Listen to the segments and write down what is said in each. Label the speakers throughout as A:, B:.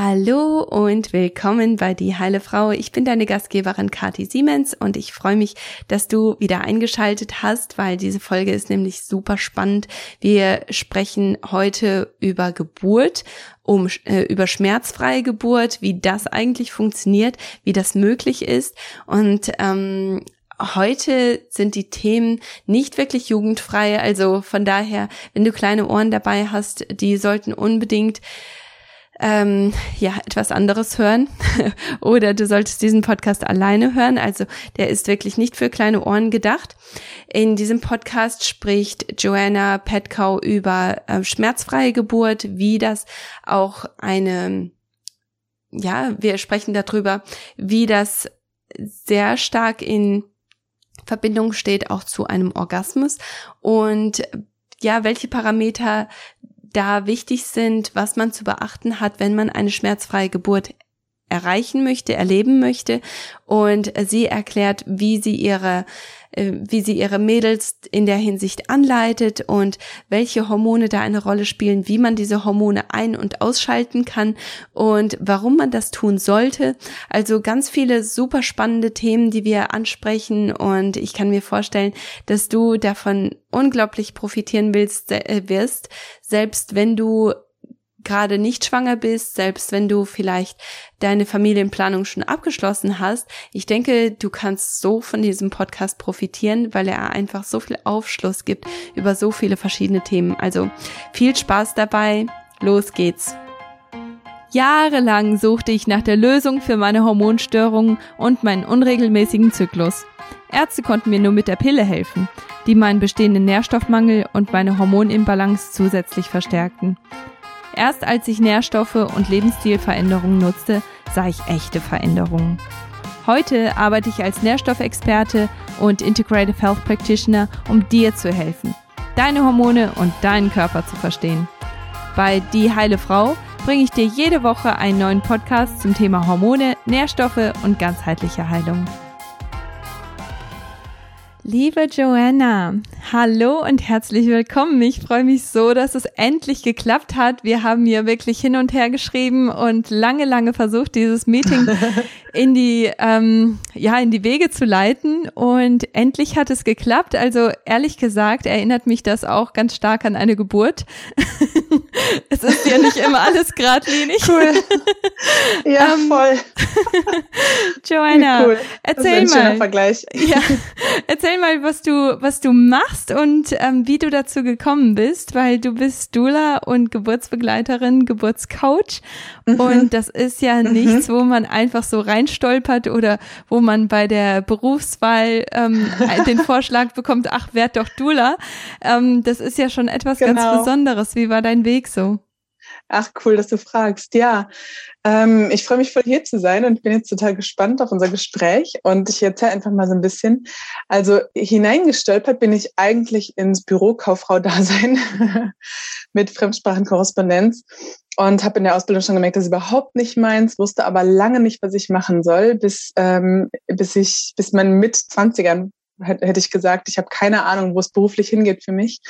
A: Hallo und willkommen bei Die Heile Frau. Ich bin deine Gastgeberin Kati Siemens und ich freue mich, dass du wieder eingeschaltet hast, weil diese Folge ist nämlich super spannend. Wir sprechen heute über Geburt, um äh, über schmerzfreie Geburt, wie das eigentlich funktioniert, wie das möglich ist und ähm, Heute sind die Themen nicht wirklich jugendfrei, also von daher, wenn du kleine Ohren dabei hast, die sollten unbedingt ähm, ja etwas anderes hören oder du solltest diesen Podcast alleine hören. Also der ist wirklich nicht für kleine Ohren gedacht. In diesem Podcast spricht Joanna Petkow über äh, schmerzfreie Geburt, wie das auch eine ja, wir sprechen darüber, wie das sehr stark in Verbindung steht auch zu einem Orgasmus und ja, welche Parameter da wichtig sind, was man zu beachten hat, wenn man eine schmerzfreie Geburt erreichen möchte, erleben möchte. Und sie erklärt, wie sie ihre wie sie ihre Mädels in der Hinsicht anleitet und welche Hormone da eine Rolle spielen, wie man diese Hormone ein- und ausschalten kann und warum man das tun sollte. Also ganz viele super spannende Themen, die wir ansprechen und ich kann mir vorstellen, dass du davon unglaublich profitieren willst, äh, wirst, selbst wenn du gerade nicht schwanger bist, selbst wenn du vielleicht deine Familienplanung schon abgeschlossen hast, ich denke, du kannst so von diesem Podcast profitieren, weil er einfach so viel Aufschluss gibt über so viele verschiedene Themen. Also viel Spaß dabei. Los geht's. Jahrelang suchte ich nach der Lösung für meine Hormonstörungen und meinen unregelmäßigen Zyklus. Ärzte konnten mir nur mit der Pille helfen, die meinen bestehenden Nährstoffmangel und meine Hormonimbalance zusätzlich verstärkten. Erst als ich Nährstoffe und Lebensstilveränderungen nutzte, sah ich echte Veränderungen. Heute arbeite ich als Nährstoffexperte und Integrative Health Practitioner, um dir zu helfen, deine Hormone und deinen Körper zu verstehen. Bei Die Heile Frau bringe ich dir jede Woche einen neuen Podcast zum Thema Hormone, Nährstoffe und ganzheitliche Heilung. Liebe Joanna, hallo und herzlich willkommen. Ich freue mich so, dass es endlich geklappt hat. Wir haben hier wirklich hin und her geschrieben und lange, lange versucht, dieses Meeting in die, ähm, ja, in die Wege zu leiten. Und endlich hat es geklappt. Also ehrlich gesagt erinnert mich das auch ganz stark an eine Geburt. es ist ja nicht immer alles geradlinig.
B: Cool. Ja, ähm, voll.
A: Joanna, cool. erzähl mal.
B: Vergleich.
A: Ja, erzähl mal, was du, was du machst und ähm, wie du dazu gekommen bist, weil du bist Dula und Geburtsbegleiterin, Geburtscoach. Mhm. Und das ist ja mhm. nichts, wo man einfach so reinstolpert oder wo man bei der Berufswahl ähm, den Vorschlag bekommt, ach, werd doch Dula. Ähm, das ist ja schon etwas genau. ganz Besonderes. Wie war dein Weg so?
B: Ach, cool, dass du fragst. Ja, ähm, ich freue mich voll hier zu sein und bin jetzt total gespannt auf unser Gespräch. Und ich erzähle einfach mal so ein bisschen. Also hineingestolpert bin ich eigentlich ins Büro Kauffrau-Dasein mit Fremdsprachenkorrespondenz und habe in der Ausbildung schon gemerkt, das ist überhaupt nicht meins, wusste aber lange nicht, was ich machen soll, bis, ähm, bis ich, bis mein mit 20ern hätte ich gesagt, ich habe keine Ahnung, wo es beruflich hingeht für mich.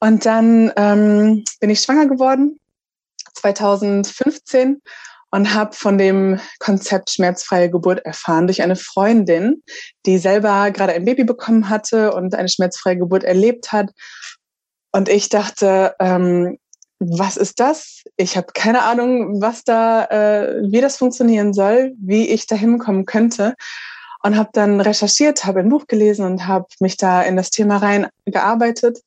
B: Und dann ähm, bin ich schwanger geworden 2015 und habe von dem Konzept schmerzfreie Geburt erfahren durch eine Freundin, die selber gerade ein Baby bekommen hatte und eine schmerzfreie Geburt erlebt hat. Und ich dachte, ähm, was ist das? Ich habe keine Ahnung, was da, äh, wie das funktionieren soll, wie ich da hinkommen könnte. Und habe dann recherchiert, habe ein Buch gelesen und habe mich da in das Thema reingearbeitet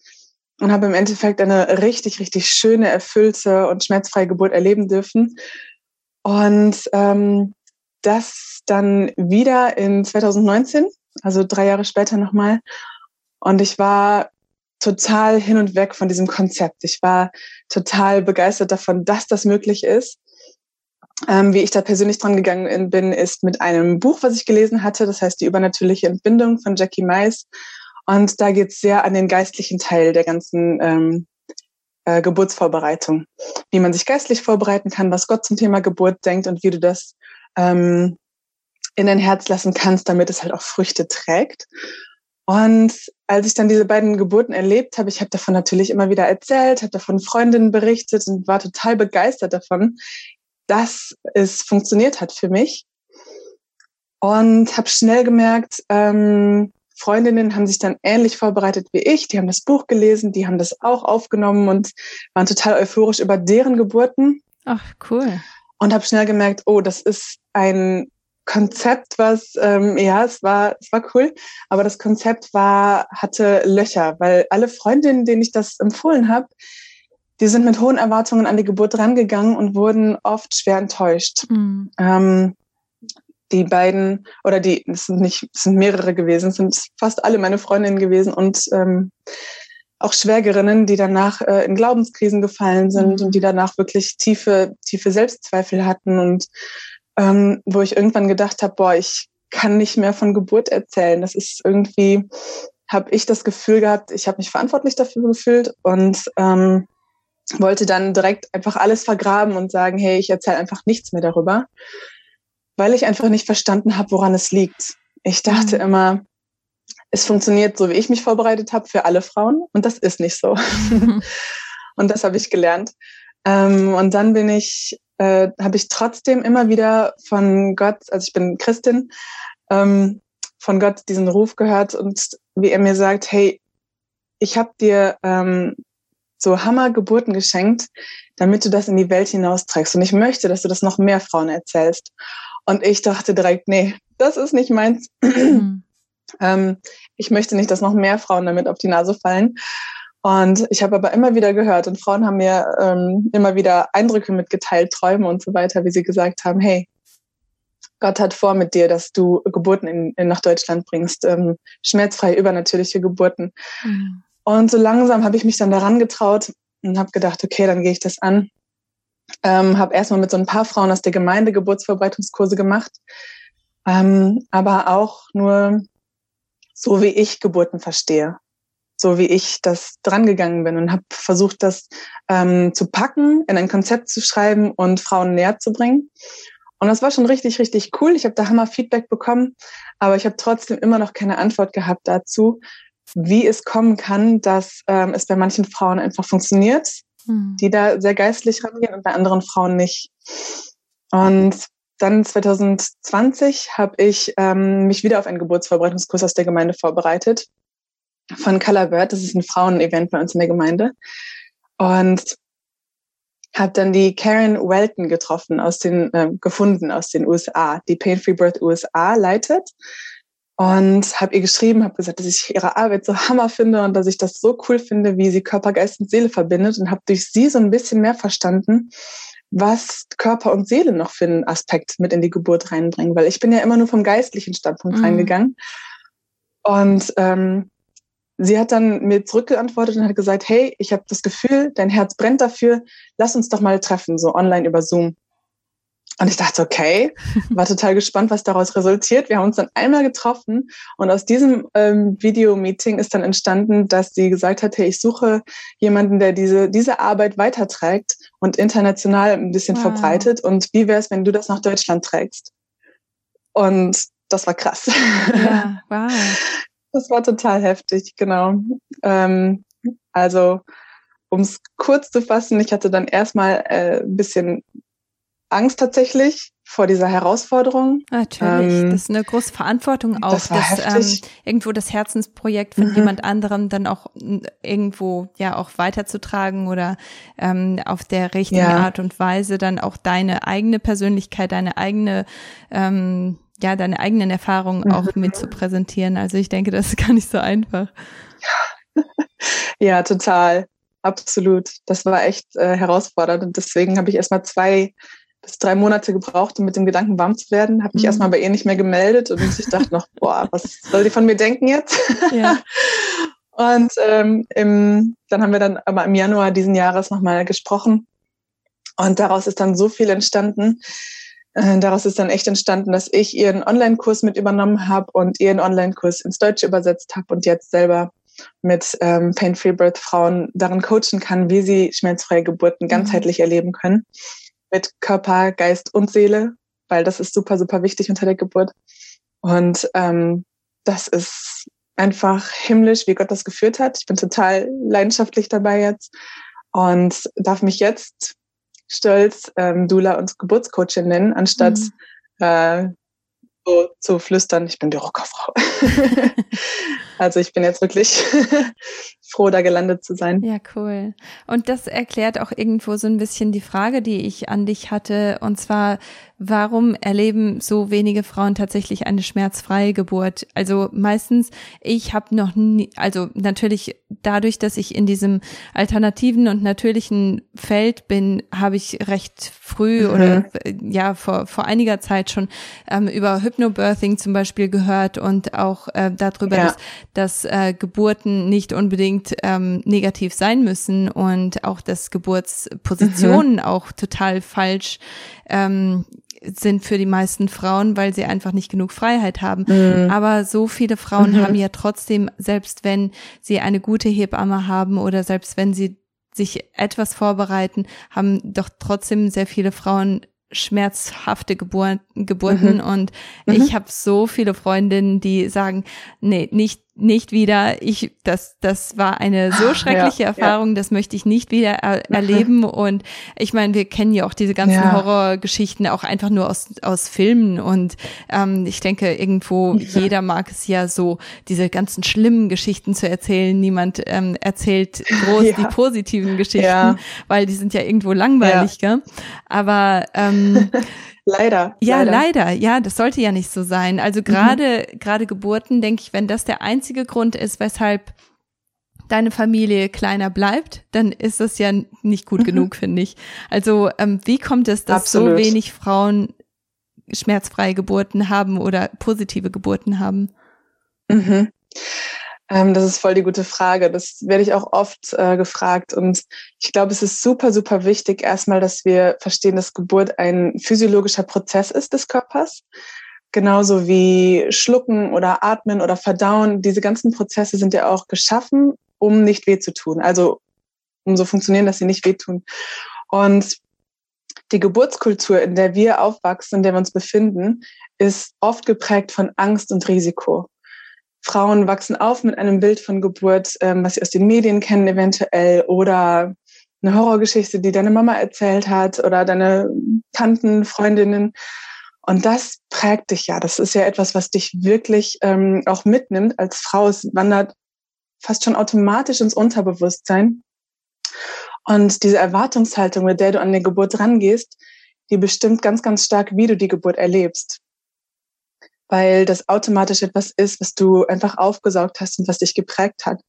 B: und habe im Endeffekt eine richtig, richtig schöne, erfüllte und schmerzfreie Geburt erleben dürfen. Und ähm, das dann wieder in 2019, also drei Jahre später nochmal. Und ich war total hin und weg von diesem Konzept. Ich war total begeistert davon, dass das möglich ist. Ähm, wie ich da persönlich dran gegangen bin, ist mit einem Buch, was ich gelesen hatte, das heißt Die übernatürliche Entbindung von Jackie Mais. Und da geht es sehr an den geistlichen Teil der ganzen ähm, äh, Geburtsvorbereitung. Wie man sich geistlich vorbereiten kann, was Gott zum Thema Geburt denkt und wie du das ähm, in dein Herz lassen kannst, damit es halt auch Früchte trägt. Und als ich dann diese beiden Geburten erlebt habe, ich habe davon natürlich immer wieder erzählt, habe davon Freundinnen berichtet und war total begeistert davon, dass es funktioniert hat für mich. Und habe schnell gemerkt, ähm, Freundinnen haben sich dann ähnlich vorbereitet wie ich. Die haben das Buch gelesen, die haben das auch aufgenommen und waren total euphorisch über deren Geburten.
A: Ach, cool.
B: Und habe schnell gemerkt, oh, das ist ein Konzept, was ähm, ja, es war, es war cool, aber das Konzept war hatte Löcher, weil alle Freundinnen, denen ich das empfohlen habe, die sind mit hohen Erwartungen an die Geburt rangegangen und wurden oft schwer enttäuscht. Mhm. Ähm, die beiden oder die, es sind nicht, es sind mehrere gewesen, es sind fast alle meine Freundinnen gewesen und ähm, auch Schwägerinnen, die danach äh, in Glaubenskrisen gefallen sind mhm. und die danach wirklich tiefe, tiefe Selbstzweifel hatten und ähm, wo ich irgendwann gedacht habe, boah, ich kann nicht mehr von Geburt erzählen. Das ist irgendwie, habe ich das Gefühl gehabt, ich habe mich verantwortlich dafür gefühlt und ähm, wollte dann direkt einfach alles vergraben und sagen, hey, ich erzähle einfach nichts mehr darüber weil ich einfach nicht verstanden habe, woran es liegt. Ich dachte mhm. immer, es funktioniert so, wie ich mich vorbereitet habe, für alle Frauen. Und das ist nicht so. Mhm. und das habe ich gelernt. Ähm, und dann bin ich, äh, habe ich trotzdem immer wieder von Gott, also ich bin Christin, ähm, von Gott diesen Ruf gehört und wie er mir sagt, hey, ich habe dir ähm, so Hammergeburten geschenkt, damit du das in die Welt hinausträgst. Und ich möchte, dass du das noch mehr Frauen erzählst. Und ich dachte direkt, nee, das ist nicht meins. Mhm. ähm, ich möchte nicht, dass noch mehr Frauen damit auf die Nase fallen. Und ich habe aber immer wieder gehört und Frauen haben mir ähm, immer wieder Eindrücke mitgeteilt, Träume und so weiter, wie sie gesagt haben, hey, Gott hat vor mit dir, dass du Geburten in, in nach Deutschland bringst, ähm, schmerzfreie, übernatürliche Geburten. Mhm. Und so langsam habe ich mich dann daran getraut und habe gedacht, okay, dann gehe ich das an. Ähm, habe erstmal mit so ein paar Frauen aus der Gemeinde Geburtsverbreitungskurse gemacht, ähm, aber auch nur so, wie ich Geburten verstehe, so wie ich das drangegangen bin und habe versucht, das ähm, zu packen, in ein Konzept zu schreiben und Frauen näher zu bringen. Und das war schon richtig, richtig cool. Ich habe da Hammer Feedback bekommen, aber ich habe trotzdem immer noch keine Antwort gehabt dazu, wie es kommen kann, dass ähm, es bei manchen Frauen einfach funktioniert hm. die da sehr geistlich rangehen und bei anderen Frauen nicht. Und dann 2020 habe ich ähm, mich wieder auf einen Geburtsvorbereitungskurs aus der Gemeinde vorbereitet von Color Bird. Das ist ein Frauen-Event bei uns in der Gemeinde. Und habe dann die Karen Welton getroffen, aus den äh, gefunden aus den USA, die Pain Free Birth USA leitet und habe ihr geschrieben, habe gesagt, dass ich ihre Arbeit so hammer finde und dass ich das so cool finde, wie sie Körper, Geist und Seele verbindet und habe durch sie so ein bisschen mehr verstanden, was Körper und Seele noch für einen Aspekt mit in die Geburt reinbringen, weil ich bin ja immer nur vom geistlichen Standpunkt mhm. reingegangen. Und ähm, sie hat dann mir zurückgeantwortet und hat gesagt, hey, ich habe das Gefühl, dein Herz brennt dafür, lass uns doch mal treffen, so online über Zoom. Und ich dachte, okay, war total gespannt, was daraus resultiert. Wir haben uns dann einmal getroffen und aus diesem ähm, Video-Meeting ist dann entstanden, dass sie gesagt hat, hey, ich suche jemanden, der diese, diese Arbeit weiterträgt und international ein bisschen wow. verbreitet. Und wie wäre es, wenn du das nach Deutschland trägst? Und das war krass. Ja, wow. Das war total heftig, genau. Ähm, also, um es kurz zu fassen, ich hatte dann erstmal äh, ein bisschen Angst tatsächlich vor dieser Herausforderung.
A: Natürlich, ähm, das ist eine große Verantwortung auch, das dass ähm, irgendwo das Herzensprojekt von mhm. jemand anderem dann auch irgendwo ja auch weiterzutragen oder ähm, auf der richtigen ja. Art und Weise dann auch deine eigene Persönlichkeit, deine eigene ähm, ja deine eigenen Erfahrungen mhm. auch mit zu präsentieren. Also ich denke, das ist gar nicht so einfach.
B: Ja, total. Absolut. Das war echt äh, herausfordernd und deswegen habe ich erstmal zwei bis drei Monate gebraucht, um mit dem Gedanken warm zu werden. Habe mich mhm. erstmal bei ihr nicht mehr gemeldet und ich dachte noch, boah, was soll die von mir denken jetzt? Ja. und ähm, im, dann haben wir dann aber im Januar diesen Jahres nochmal gesprochen und daraus ist dann so viel entstanden. Äh, daraus ist dann echt entstanden, dass ich ihren Online-Kurs mit übernommen habe und ihren Online-Kurs ins Deutsche übersetzt habe und jetzt selber mit ähm, Pain-Free Birth Frauen darin coachen kann, wie sie schmerzfreie Geburten mhm. ganzheitlich erleben können mit Körper, Geist und Seele, weil das ist super, super wichtig unter der Geburt. Und ähm, das ist einfach himmlisch, wie Gott das geführt hat. Ich bin total leidenschaftlich dabei jetzt und darf mich jetzt stolz ähm, Dula und Geburtscoachin nennen, anstatt mhm. äh, so zu flüstern, ich bin die Rockerfrau. also ich bin jetzt wirklich froh, da gelandet zu sein.
A: Ja, cool. Und das erklärt auch irgendwo so ein bisschen die Frage, die ich an dich hatte. Und zwar, warum erleben so wenige Frauen tatsächlich eine schmerzfreie Geburt? Also meistens, ich habe noch nie, also natürlich dadurch, dass ich in diesem alternativen und natürlichen Feld bin, habe ich recht früh mhm. oder ja vor vor einiger Zeit schon ähm, über Hypnobirthing zum Beispiel gehört und auch äh, darüber, ja. dass, dass äh, Geburten nicht unbedingt ähm, negativ sein müssen und auch dass Geburtspositionen mhm. auch total falsch ähm, sind für die meisten Frauen, weil sie einfach nicht genug Freiheit haben. Mhm. Aber so viele Frauen mhm. haben ja trotzdem, selbst wenn sie eine gute Hebamme haben oder selbst wenn sie sich etwas vorbereiten, haben doch trotzdem sehr viele Frauen schmerzhafte Geburt, Geburten mhm. und mhm. ich habe so viele Freundinnen, die sagen, nee, nicht nicht wieder. Ich, das, das war eine so schreckliche ja, Erfahrung, ja. das möchte ich nicht wieder er erleben. Und ich meine, wir kennen ja auch diese ganzen ja. Horrorgeschichten auch einfach nur aus, aus Filmen. Und ähm, ich denke, irgendwo jeder mag es ja so, diese ganzen schlimmen Geschichten zu erzählen. Niemand ähm, erzählt groß die positiven Geschichten, weil die sind ja irgendwo langweilig, gell? Aber ähm,
B: Leider.
A: Ja, leider. leider. Ja, das sollte ja nicht so sein. Also gerade mhm. gerade Geburten, denke ich, wenn das der einzige Grund ist, weshalb deine Familie kleiner bleibt, dann ist das ja nicht gut mhm. genug, finde ich. Also ähm, wie kommt es, dass Absolut. so wenig Frauen schmerzfreie Geburten haben oder positive Geburten haben?
B: Mhm. Ähm, das ist voll die gute Frage. Das werde ich auch oft äh, gefragt. Und ich glaube, es ist super, super wichtig erstmal, dass wir verstehen, dass Geburt ein physiologischer Prozess ist des Körpers. Genauso wie Schlucken oder Atmen oder Verdauen. Diese ganzen Prozesse sind ja auch geschaffen, um nicht weh zu tun. Also um so funktionieren, dass sie nicht wehtun. Und die Geburtskultur, in der wir aufwachsen, in der wir uns befinden, ist oft geprägt von Angst und Risiko. Frauen wachsen auf mit einem Bild von Geburt, ähm, was sie aus den Medien kennen eventuell oder eine Horrorgeschichte, die deine Mama erzählt hat oder deine Tanten, Freundinnen. Und das prägt dich ja. Das ist ja etwas, was dich wirklich ähm, auch mitnimmt als Frau. Es wandert fast schon automatisch ins Unterbewusstsein. Und diese Erwartungshaltung, mit der du an die Geburt rangehst, die bestimmt ganz, ganz stark, wie du die Geburt erlebst weil das automatisch etwas ist, was du einfach aufgesaugt hast und was dich geprägt hat.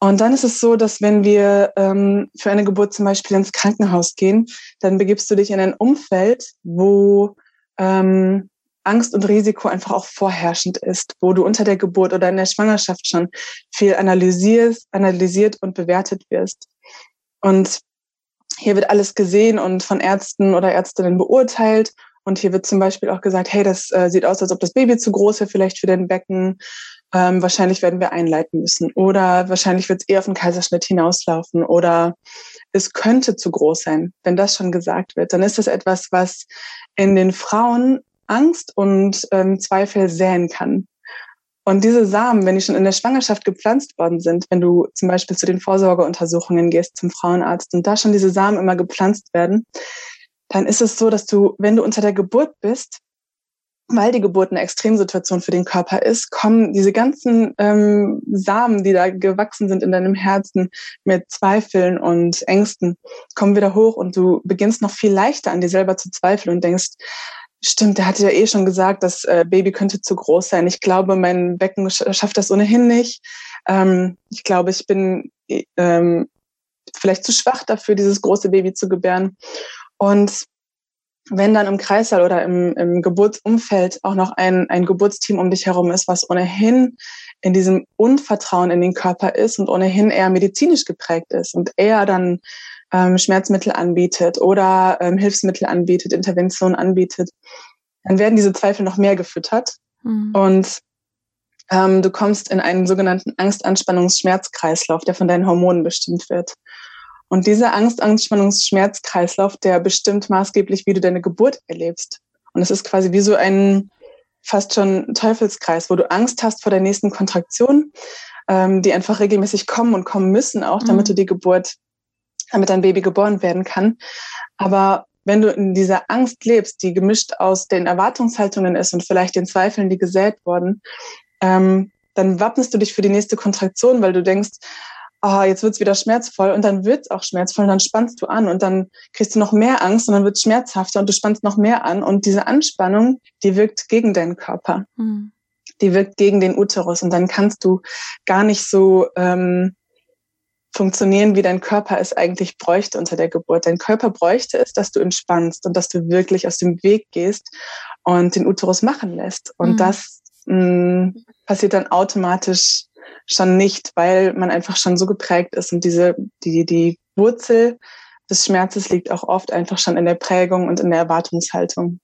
B: Und dann ist es so, dass wenn wir ähm, für eine Geburt zum Beispiel ins Krankenhaus gehen, dann begibst du dich in ein Umfeld, wo ähm, Angst und Risiko einfach auch vorherrschend ist, wo du unter der Geburt oder in der Schwangerschaft schon viel analysierst, analysiert und bewertet wirst. Und hier wird alles gesehen und von Ärzten oder Ärztinnen beurteilt und hier wird zum Beispiel auch gesagt, hey, das äh, sieht aus, als ob das Baby zu groß wäre, vielleicht für dein Becken. Ähm, wahrscheinlich werden wir einleiten müssen. Oder wahrscheinlich wird es eher auf den Kaiserschnitt hinauslaufen. Oder es könnte zu groß sein. Wenn das schon gesagt wird, dann ist das etwas, was in den Frauen Angst und ähm, Zweifel säen kann. Und diese Samen, wenn die schon in der Schwangerschaft gepflanzt worden sind, wenn du zum Beispiel zu den Vorsorgeuntersuchungen gehst zum Frauenarzt und da schon diese Samen immer gepflanzt werden, dann ist es so, dass du, wenn du unter der Geburt bist, weil die Geburt eine Extremsituation für den Körper ist, kommen diese ganzen ähm, Samen, die da gewachsen sind in deinem Herzen mit Zweifeln und Ängsten, kommen wieder hoch und du beginnst noch viel leichter an dir selber zu zweifeln und denkst, stimmt, der hatte ja eh schon gesagt, das äh, Baby könnte zu groß sein. Ich glaube, mein Becken schafft das ohnehin nicht. Ähm, ich glaube, ich bin ähm, vielleicht zu schwach dafür, dieses große Baby zu gebären. Und wenn dann im Kreissaal oder im, im Geburtsumfeld auch noch ein, ein Geburtsteam um dich herum ist, was ohnehin in diesem Unvertrauen in den Körper ist und ohnehin eher medizinisch geprägt ist und eher dann ähm, Schmerzmittel anbietet oder ähm, Hilfsmittel anbietet, Intervention anbietet, dann werden diese Zweifel noch mehr gefüttert mhm. und ähm, du kommst in einen sogenannten Angst-Anspannungs-Schmerzkreislauf, der von deinen Hormonen bestimmt wird. Und dieser Angst, Anspannungs, Schmerzkreislauf, der bestimmt maßgeblich, wie du deine Geburt erlebst. Und es ist quasi wie so ein fast schon Teufelskreis, wo du Angst hast vor der nächsten Kontraktion, ähm, die einfach regelmäßig kommen und kommen müssen, auch damit mhm. du die Geburt, damit dein Baby geboren werden kann. Aber wenn du in dieser Angst lebst, die gemischt aus den Erwartungshaltungen ist und vielleicht den Zweifeln, die gesät wurden, ähm, dann wappnest du dich für die nächste Kontraktion, weil du denkst, oh, jetzt wird's wieder schmerzvoll und dann wird's auch schmerzvoll und dann spannst du an und dann kriegst du noch mehr Angst und dann wird's schmerzhafter und du spannst noch mehr an und diese Anspannung, die wirkt gegen deinen Körper. Mhm. Die wirkt gegen den Uterus und dann kannst du gar nicht so ähm, funktionieren, wie dein Körper es eigentlich bräuchte unter der Geburt. Dein Körper bräuchte es, dass du entspannst und dass du wirklich aus dem Weg gehst und den Uterus machen lässt. Und mhm. das mh, mm, passiert dann automatisch schon nicht, weil man einfach schon so geprägt ist und diese, die, die Wurzel des Schmerzes liegt auch oft einfach schon in der Prägung und in der Erwartungshaltung.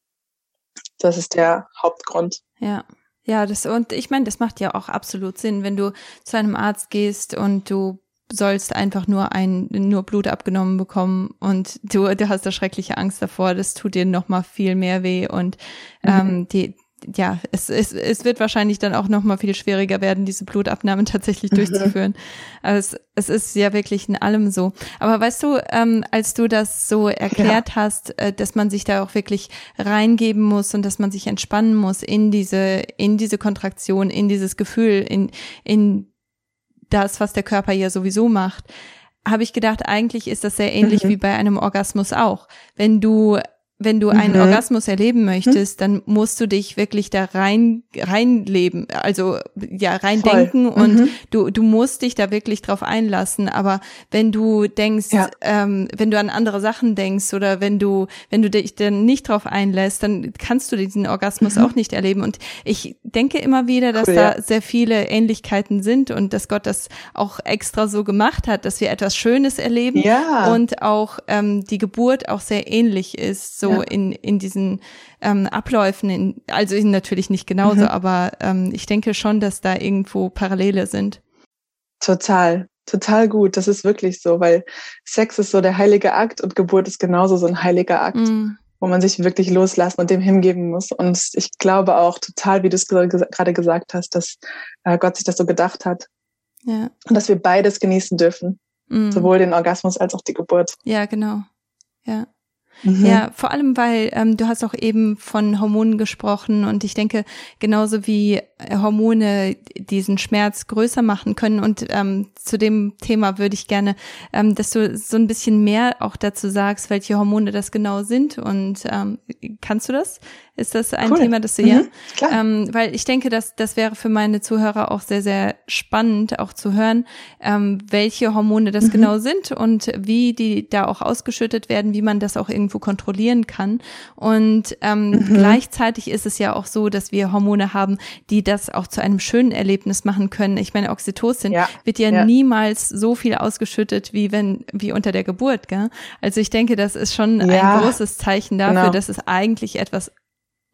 B: Das ist der Hauptgrund.
A: Ja. Ja, das, und ich meine, das macht ja auch absolut Sinn, wenn du zu einem Arzt gehst und du sollst einfach nur ein nur Blut abgenommen bekommen und du du hast da schreckliche Angst davor das tut dir noch mal viel mehr weh und mhm. ähm, die ja, es, es, es wird wahrscheinlich dann auch noch mal viel schwieriger werden, diese Blutabnahmen tatsächlich mhm. durchzuführen. Also es, es ist ja wirklich in allem so. Aber weißt du, ähm, als du das so erklärt ja. hast, äh, dass man sich da auch wirklich reingeben muss und dass man sich entspannen muss in diese, in diese Kontraktion, in dieses Gefühl, in, in das, was der Körper ja sowieso macht, habe ich gedacht, eigentlich ist das sehr ähnlich mhm. wie bei einem Orgasmus auch. Wenn du wenn du einen mhm. Orgasmus erleben möchtest, dann musst du dich wirklich da rein reinleben, also ja reindenken mhm. und du du musst dich da wirklich drauf einlassen. Aber wenn du denkst, ja. ähm, wenn du an andere Sachen denkst oder wenn du wenn du dich dann nicht drauf einlässt, dann kannst du diesen Orgasmus mhm. auch nicht erleben. Und ich denke immer wieder, dass cool, da ja. sehr viele Ähnlichkeiten sind und dass Gott das auch extra so gemacht hat, dass wir etwas Schönes erleben ja. und auch ähm, die Geburt auch sehr ähnlich ist. So so ja. in, in diesen ähm, Abläufen, in, also natürlich nicht genauso, mhm. aber ähm, ich denke schon, dass da irgendwo Parallele sind.
B: Total, total gut. Das ist wirklich so, weil Sex ist so der heilige Akt und Geburt ist genauso so ein heiliger Akt. Mhm wo man sich wirklich loslassen und dem hingeben muss. Und ich glaube auch total, wie du es gerade gesagt hast, dass äh, Gott sich das so gedacht hat. Ja. Und dass wir beides genießen dürfen. Mm. Sowohl den Orgasmus als auch die Geburt.
A: Ja, genau. Ja. Mhm. Ja, vor allem, weil ähm, du hast auch eben von Hormonen gesprochen und ich denke, genauso wie äh, Hormone diesen Schmerz größer machen können und ähm, zu dem Thema würde ich gerne, ähm, dass du so ein bisschen mehr auch dazu sagst, welche Hormone das genau sind und ähm, kannst du das? Ist das ein cool. Thema, das du mhm, ja? Ähm, weil ich denke, dass das wäre für meine Zuhörer auch sehr, sehr spannend, auch zu hören, ähm, welche Hormone das mhm. genau sind und wie die da auch ausgeschüttet werden, wie man das auch irgendwo kontrollieren kann. Und ähm, mhm. gleichzeitig ist es ja auch so, dass wir Hormone haben, die das auch zu einem schönen Erlebnis machen können. Ich meine, Oxytocin ja. wird ja, ja, niemals so viel ausgeschüttet wie wenn wie unter der Geburt. Gell? Also ich denke, das ist schon ja. ein großes Zeichen dafür, genau. dass es eigentlich etwas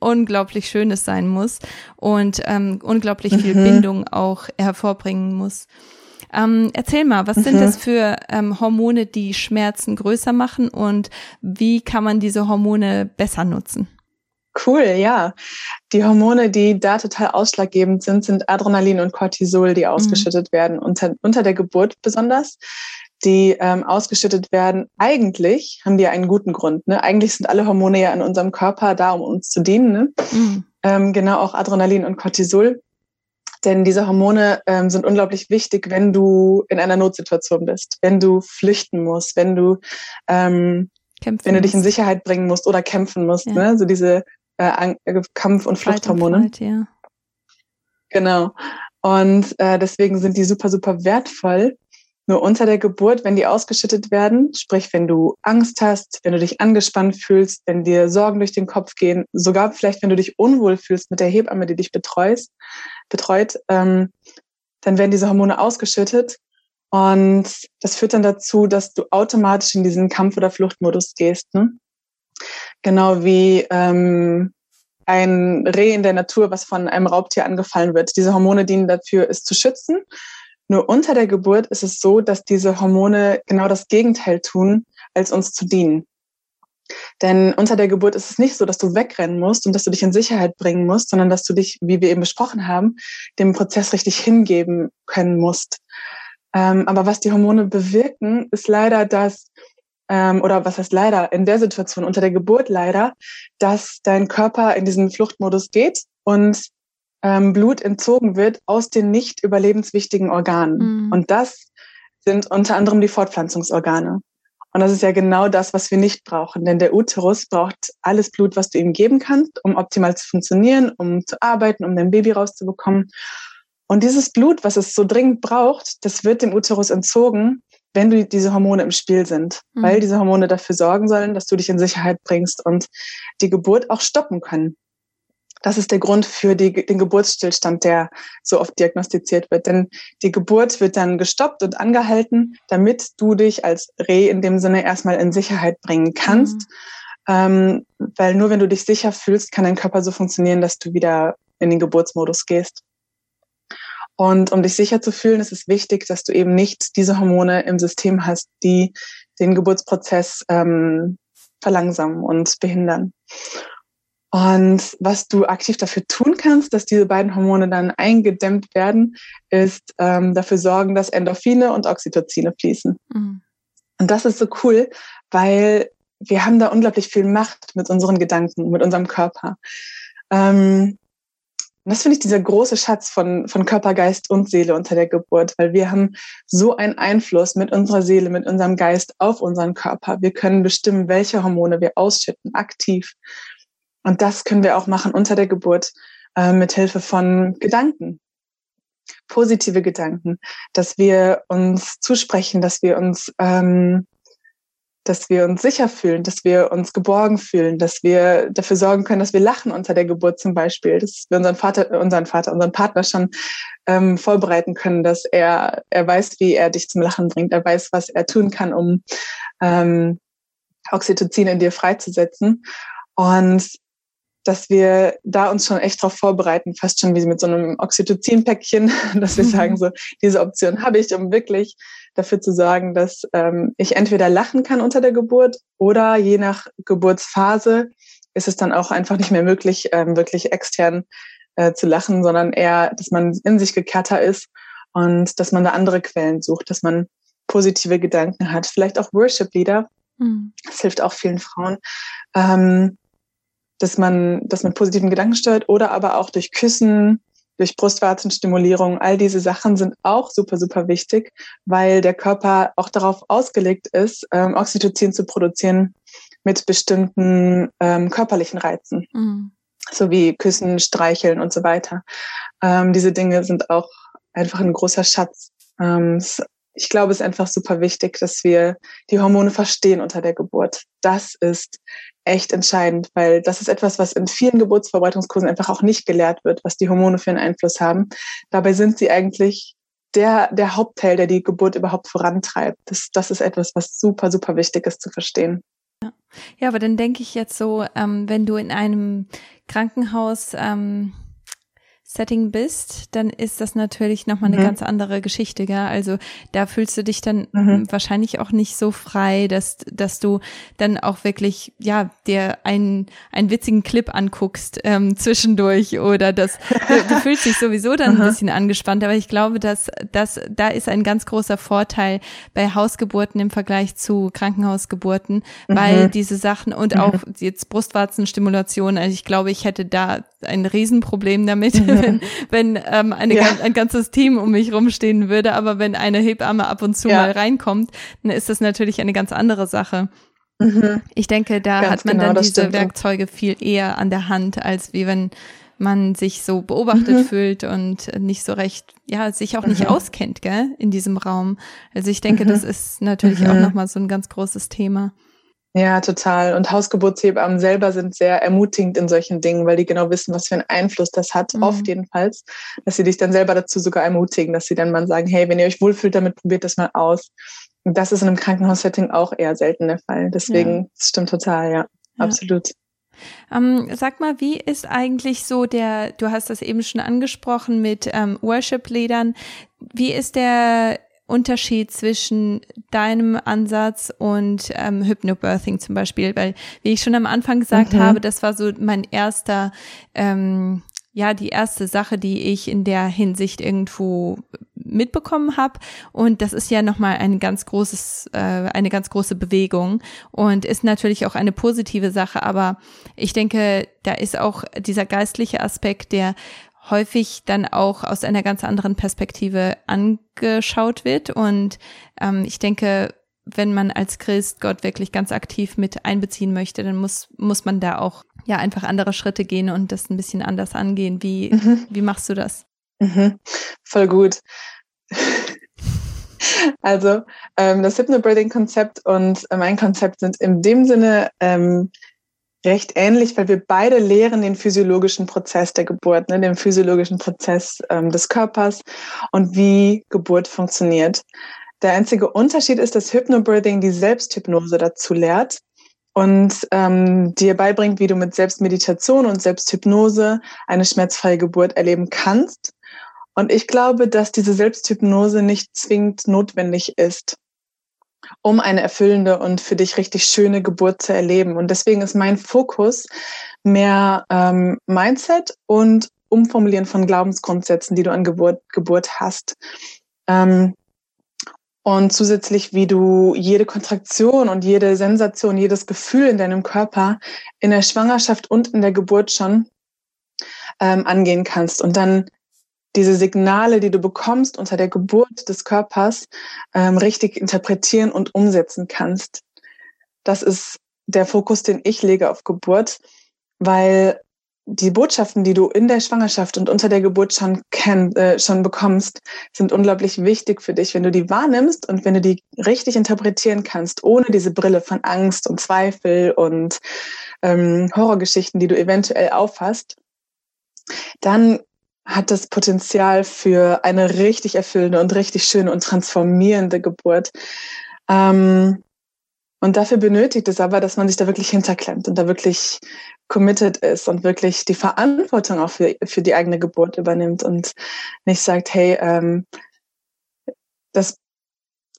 A: unglaublich Schönes sein muss und ähm, unglaublich viel mhm. Bindung auch hervorbringen muss. Ähm, erzähl mal, was mhm. sind das für ähm, Hormone, die Schmerzen größer machen und wie kann man diese Hormone besser nutzen?
B: Cool, ja. Die Hormone, die da total ausschlaggebend sind, sind Adrenalin und Cortisol, die mhm. ausgeschüttet mhm. werden, unter, unter der Geburt besonders die ähm, ausgeschüttet werden, eigentlich haben die ja einen guten Grund. Ne? Eigentlich sind alle Hormone ja in unserem Körper da, um uns zu dienen. Ne? Mhm. Ähm, genau auch Adrenalin und Cortisol. Denn diese Hormone ähm, sind unglaublich wichtig, wenn du in einer Notsituation bist, wenn du flüchten musst, wenn du, ähm, wenn du dich in Sicherheit bringen musst oder kämpfen musst. Ja. Ne? So diese äh, Kampf- und Fluchthormone. Fight, ja. Genau. Und äh, deswegen sind die super, super wertvoll. Nur unter der Geburt, wenn die ausgeschüttet werden, sprich, wenn du Angst hast, wenn du dich angespannt fühlst, wenn dir Sorgen durch den Kopf gehen, sogar vielleicht, wenn du dich unwohl fühlst mit der Hebamme, die dich betreust, betreut, ähm, dann werden diese Hormone ausgeschüttet. Und das führt dann dazu, dass du automatisch in diesen Kampf- oder Fluchtmodus gehst. Ne? Genau wie ähm, ein Reh in der Natur, was von einem Raubtier angefallen wird. Diese Hormone dienen dafür, es zu schützen nur unter der Geburt ist es so, dass diese Hormone genau das Gegenteil tun, als uns zu dienen. Denn unter der Geburt ist es nicht so, dass du wegrennen musst und dass du dich in Sicherheit bringen musst, sondern dass du dich, wie wir eben besprochen haben, dem Prozess richtig hingeben können musst. Ähm, aber was die Hormone bewirken, ist leider, dass ähm, oder was heißt leider, in der Situation unter der Geburt leider, dass dein Körper in diesen Fluchtmodus geht und ähm, Blut entzogen wird aus den nicht überlebenswichtigen Organen. Mhm. Und das sind unter anderem die Fortpflanzungsorgane. Und das ist ja genau das, was wir nicht brauchen. Denn der Uterus braucht alles Blut, was du ihm geben kannst, um optimal zu funktionieren, um zu arbeiten, um dein Baby rauszubekommen. Und dieses Blut, was es so dringend braucht, das wird dem Uterus entzogen, wenn du diese Hormone im Spiel sind, mhm. weil diese Hormone dafür sorgen sollen, dass du dich in Sicherheit bringst und die Geburt auch stoppen können. Das ist der Grund für die, den Geburtsstillstand, der so oft diagnostiziert wird. Denn die Geburt wird dann gestoppt und angehalten, damit du dich als Reh in dem Sinne erstmal in Sicherheit bringen kannst. Mhm. Ähm, weil nur wenn du dich sicher fühlst, kann dein Körper so funktionieren, dass du wieder in den Geburtsmodus gehst. Und um dich sicher zu fühlen, ist es wichtig, dass du eben nicht diese Hormone im System hast, die den Geburtsprozess ähm, verlangsamen und behindern. Und was du aktiv dafür tun kannst, dass diese beiden Hormone dann eingedämmt werden, ist ähm, dafür sorgen, dass Endorphine und Oxytocine fließen. Mhm. Und das ist so cool, weil wir haben da unglaublich viel Macht mit unseren Gedanken, mit unserem Körper. Ähm, und das finde ich dieser große Schatz von, von Körper, Geist und Seele unter der Geburt, weil wir haben so einen Einfluss mit unserer Seele, mit unserem Geist auf unseren Körper. Wir können bestimmen, welche Hormone wir ausschütten, aktiv. Und das können wir auch machen unter der Geburt äh, mit Hilfe von Gedanken. Positive Gedanken, dass wir uns zusprechen, dass wir uns ähm, dass wir uns sicher fühlen, dass wir uns geborgen fühlen, dass wir dafür sorgen können, dass wir lachen unter der Geburt zum Beispiel, dass wir unseren Vater, unseren Vater, unseren Partner schon ähm, vorbereiten können, dass er, er weiß, wie er dich zum Lachen bringt, er weiß, was er tun kann, um ähm, Oxytocin in dir freizusetzen. Und dass wir da uns schon echt darauf vorbereiten, fast schon wie mit so einem Oxytocin-Päckchen, dass wir sagen, so, diese Option habe ich, um wirklich dafür zu sorgen, dass ähm, ich entweder lachen kann unter der Geburt oder je nach Geburtsphase ist es dann auch einfach nicht mehr möglich, ähm, wirklich extern äh, zu lachen, sondern eher, dass man in sich gekehrter ist und dass man da andere Quellen sucht, dass man positive Gedanken hat, vielleicht auch Worship-Lieder. Mhm. Das hilft auch vielen Frauen. Ähm, dass man das mit positiven Gedanken steuert oder aber auch durch Küssen, durch Brustwarzenstimulierung, all diese Sachen sind auch super, super wichtig, weil der Körper auch darauf ausgelegt ist, ähm, Oxytocin zu produzieren mit bestimmten ähm, körperlichen Reizen, mhm. so wie Küssen, Streicheln und so weiter. Ähm, diese Dinge sind auch einfach ein großer Schatz. Ähm, ich glaube, es ist einfach super wichtig, dass wir die Hormone verstehen unter der Geburt. Das ist echt entscheidend, weil das ist etwas, was in vielen Geburtsvorbereitungskursen einfach auch nicht gelehrt wird, was die Hormone für einen Einfluss haben. Dabei sind sie eigentlich der, der Hauptteil, der die Geburt überhaupt vorantreibt. Das, das ist etwas, was super, super wichtig ist zu verstehen.
A: Ja, aber dann denke ich jetzt so, ähm, wenn du in einem Krankenhaus ähm, Setting bist, dann ist das natürlich nochmal eine mhm. ganz andere Geschichte, gell? Also da fühlst du dich dann mhm. wahrscheinlich auch nicht so frei, dass, dass du dann auch wirklich, ja, dir einen, einen witzigen Clip anguckst ähm, zwischendurch oder das, du, du fühlst dich sowieso dann ein bisschen angespannt, aber ich glaube, dass, dass da ist ein ganz großer Vorteil bei Hausgeburten im Vergleich zu Krankenhausgeburten, weil mhm. diese Sachen und auch mhm. jetzt Brustwarzenstimulation, also ich glaube, ich hätte da ein Riesenproblem damit, wenn, wenn ähm, eine, ja. ein ganzes Team um mich rumstehen würde. Aber wenn eine Hebamme ab und zu ja. mal reinkommt, dann ist das natürlich eine ganz andere Sache. Mhm. Ich denke, da ganz hat man genau, dann diese Werkzeuge viel eher an der Hand, als wie wenn man sich so beobachtet mhm. fühlt und nicht so recht, ja, sich auch nicht mhm. auskennt, gell, in diesem Raum. Also ich denke, das mhm. ist natürlich auch mhm. nochmal so ein ganz großes Thema.
B: Ja, total. Und Hausgeburtshebammen selber sind sehr ermutigend in solchen Dingen, weil die genau wissen, was für einen Einfluss das hat, mhm. oft jedenfalls, dass sie dich dann selber dazu sogar ermutigen, dass sie dann mal sagen, hey, wenn ihr euch wohlfühlt damit, probiert das mal aus. Und das ist in einem Krankenhaussetting auch eher selten der Fall. Deswegen, ja. das stimmt total, ja, ja. absolut.
A: Ähm, sag mal, wie ist eigentlich so der, du hast das eben schon angesprochen mit ähm, Worship-Liedern, wie ist der Unterschied zwischen deinem Ansatz und ähm, Hypnobirthing zum Beispiel, weil wie ich schon am Anfang gesagt mhm. habe, das war so mein erster, ähm, ja, die erste Sache, die ich in der Hinsicht irgendwo mitbekommen habe. Und das ist ja nochmal ein ganz großes, äh, eine ganz große Bewegung und ist natürlich auch eine positive Sache. Aber ich denke, da ist auch dieser geistliche Aspekt, der häufig dann auch aus einer ganz anderen Perspektive angeschaut wird. Und ähm, ich denke, wenn man als Christ Gott wirklich ganz aktiv mit einbeziehen möchte, dann muss, muss man da auch ja einfach andere Schritte gehen und das ein bisschen anders angehen. Wie, mhm. wie machst du das?
B: Mhm. Voll gut. Also ähm, das Hypnobreathing-Konzept und mein Konzept sind in dem Sinne ähm, recht ähnlich, weil wir beide lehren den physiologischen Prozess der Geburt, ne, den physiologischen Prozess ähm, des Körpers und wie Geburt funktioniert. Der einzige Unterschied ist, dass Hypnobirthing die Selbsthypnose dazu lehrt und ähm, dir beibringt, wie du mit Selbstmeditation und Selbsthypnose eine schmerzfreie Geburt erleben kannst. Und ich glaube, dass diese Selbsthypnose nicht zwingend notwendig ist, um eine erfüllende und für dich richtig schöne Geburt zu erleben. Und deswegen ist mein Fokus mehr ähm, Mindset und Umformulieren von Glaubensgrundsätzen, die du an Geburt, Geburt hast. Ähm, und zusätzlich, wie du jede Kontraktion und jede Sensation, jedes Gefühl in deinem Körper in der Schwangerschaft und in der Geburt schon ähm, angehen kannst. Und dann diese Signale, die du bekommst unter der Geburt des Körpers, ähm, richtig interpretieren und umsetzen kannst. Das ist der Fokus, den ich lege auf Geburt, weil die Botschaften, die du in der Schwangerschaft und unter der Geburt schon kenn, äh, schon bekommst, sind unglaublich wichtig für dich, wenn du die wahrnimmst und wenn du die richtig interpretieren kannst, ohne diese Brille von Angst und Zweifel und ähm, Horrorgeschichten, die du eventuell auffasst, dann hat das Potenzial für eine richtig erfüllende und richtig schöne und transformierende Geburt. Ähm, und dafür benötigt es aber, dass man sich da wirklich hinterklemmt und da wirklich committed ist und wirklich die Verantwortung auch für, für die eigene Geburt übernimmt und nicht sagt, hey, ähm, das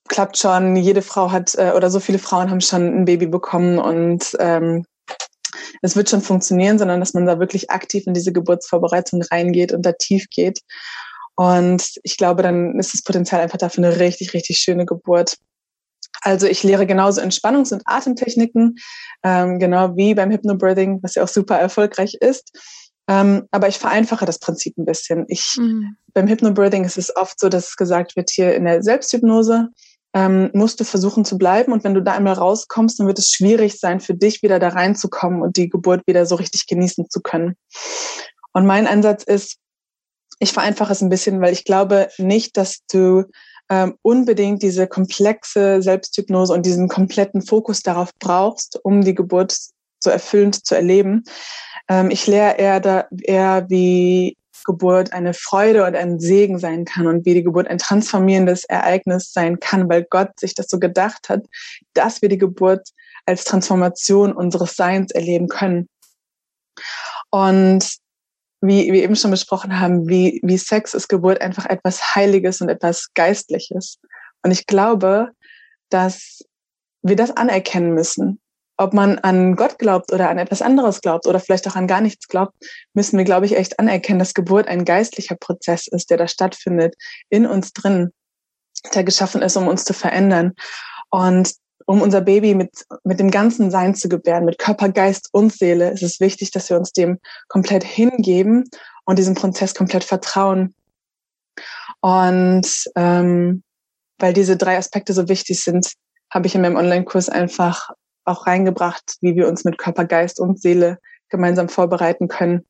B: klappt schon, jede Frau hat äh, oder so viele Frauen haben schon ein Baby bekommen und ähm, es wird schon funktionieren, sondern dass man da wirklich aktiv in diese Geburtsvorbereitung reingeht und da tief geht. Und ich glaube, dann ist das Potenzial einfach dafür eine richtig, richtig schöne Geburt. Also ich lehre genauso Entspannungs- und Atemtechniken, ähm, genau wie beim Hypnobirthing, was ja auch super erfolgreich ist. Ähm, aber ich vereinfache das Prinzip ein bisschen. Ich, mhm. Beim Hypnobirthing ist es oft so, dass gesagt wird, hier in der Selbsthypnose ähm, musst du versuchen zu bleiben. Und wenn du da einmal rauskommst, dann wird es schwierig sein, für dich wieder da reinzukommen und die Geburt wieder so richtig genießen zu können. Und mein Ansatz ist, ich vereinfache es ein bisschen, weil ich glaube nicht, dass du ähm, unbedingt diese komplexe Selbsthypnose und diesen kompletten Fokus darauf brauchst, um die Geburt so erfüllend zu erleben. Ähm, ich lehre eher, da, eher, wie Geburt eine Freude und ein Segen sein kann und wie die Geburt ein transformierendes Ereignis sein kann, weil Gott sich das so gedacht hat, dass wir die Geburt als Transformation unseres Seins erleben können. Und wie wir eben schon besprochen haben, wie, wie Sex ist Geburt einfach etwas Heiliges und etwas Geistliches. Und ich glaube, dass wir das anerkennen müssen ob man an Gott glaubt oder an etwas anderes glaubt oder vielleicht auch an gar nichts glaubt, müssen wir, glaube ich, echt anerkennen, dass Geburt ein geistlicher Prozess ist, der da stattfindet, in uns drin, der geschaffen ist, um uns zu verändern. Und um unser Baby mit, mit dem ganzen Sein zu gebären, mit Körper, Geist und Seele, ist es wichtig, dass wir uns dem komplett hingeben und diesem Prozess komplett vertrauen. Und ähm, weil diese drei Aspekte so wichtig sind, habe ich in meinem Online-Kurs einfach auch reingebracht, wie wir uns mit Körper, Geist und Seele gemeinsam vorbereiten können.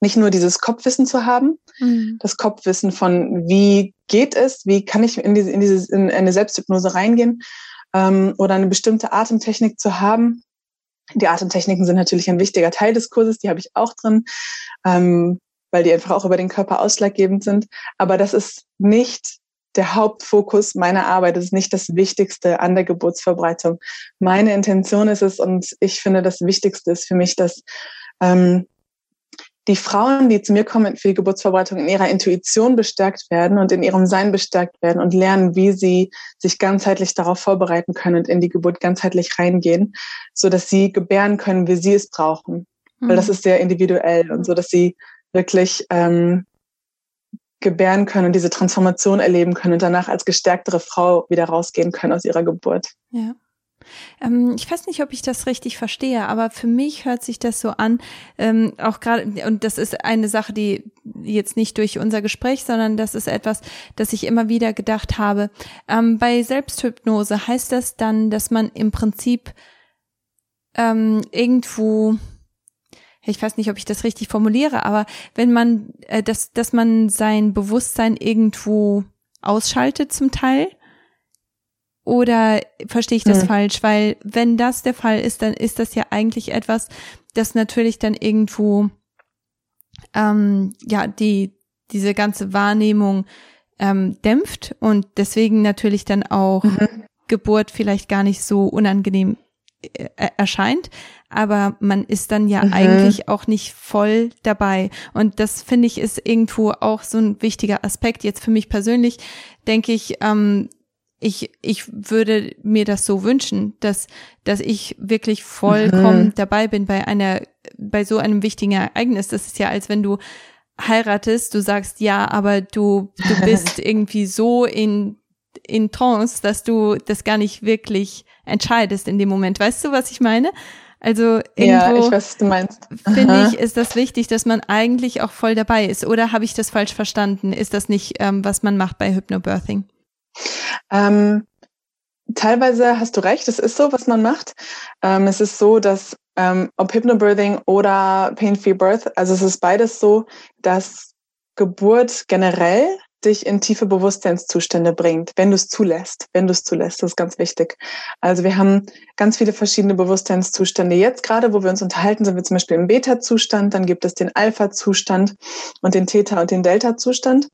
B: Nicht nur dieses Kopfwissen zu haben, mhm. das Kopfwissen von wie geht es, wie kann ich in diese, in diese in eine Selbsthypnose reingehen ähm, oder eine bestimmte Atemtechnik zu haben. Die Atemtechniken sind natürlich ein wichtiger Teil des Kurses, die habe ich auch drin, ähm, weil die einfach auch über den Körper ausschlaggebend sind. Aber das ist nicht der Hauptfokus meiner Arbeit. Das ist nicht das Wichtigste an der Geburtsverbreitung. Meine Intention ist es und ich finde, das Wichtigste ist für mich, dass ähm, die Frauen, die zu mir kommen für die Geburtsverbreitung, in ihrer Intuition bestärkt werden und in ihrem Sein bestärkt werden und lernen, wie sie sich ganzheitlich darauf vorbereiten können und in die Geburt ganzheitlich reingehen, so dass sie gebären können, wie sie es brauchen. Mhm. Weil das mhm. ist sehr individuell und so, dass sie wirklich ähm, gebären können und diese Transformation erleben können und danach als gestärktere Frau wieder rausgehen können aus ihrer Geburt.
A: Ja. Ähm, ich weiß nicht, ob ich das richtig verstehe, aber für mich hört sich das so an, ähm, auch gerade, und das ist eine Sache, die jetzt nicht durch unser Gespräch, sondern das ist etwas, das ich immer wieder gedacht habe. Ähm, bei Selbsthypnose heißt das dann, dass man im Prinzip ähm, irgendwo ich weiß nicht, ob ich das richtig formuliere, aber wenn man, äh, dass, dass man sein Bewusstsein irgendwo ausschaltet zum Teil oder verstehe ich das hm. falsch? Weil wenn das der Fall ist, dann ist das ja eigentlich etwas, das natürlich dann irgendwo ähm, ja die diese ganze Wahrnehmung ähm, dämpft und deswegen natürlich dann auch mhm. Geburt vielleicht gar nicht so unangenehm erscheint, aber man ist dann ja mhm. eigentlich auch nicht voll dabei. Und das finde ich ist irgendwo auch so ein wichtiger Aspekt. Jetzt für mich persönlich denke ich, ähm, ich, ich würde mir das so wünschen, dass, dass ich wirklich vollkommen mhm. dabei bin bei einer, bei so einem wichtigen Ereignis. Das ist ja, als wenn du heiratest, du sagst ja, aber du, du bist irgendwie so in, in Trance, dass du das gar nicht wirklich entscheidest in dem Moment. Weißt du, was ich meine? Also irgendwo ja,
B: ich weiß, was du meinst.
A: Finde ich, ist das wichtig, dass man eigentlich auch voll dabei ist. Oder habe ich das falsch verstanden? Ist das nicht, ähm, was man macht bei Hypnobirthing?
B: Ähm, teilweise hast du recht, es ist so, was man macht. Ähm, es ist so, dass ähm, ob Hypnobirthing oder Pain-Free Birth, also es ist beides so, dass Geburt generell dich in tiefe Bewusstseinszustände bringt, wenn du es zulässt, wenn du es zulässt, das ist ganz wichtig. Also wir haben ganz viele verschiedene Bewusstseinszustände. Jetzt gerade, wo wir uns unterhalten, sind wir zum Beispiel im Beta-Zustand, dann gibt es den Alpha-Zustand und den Theta- und den Delta-Zustand.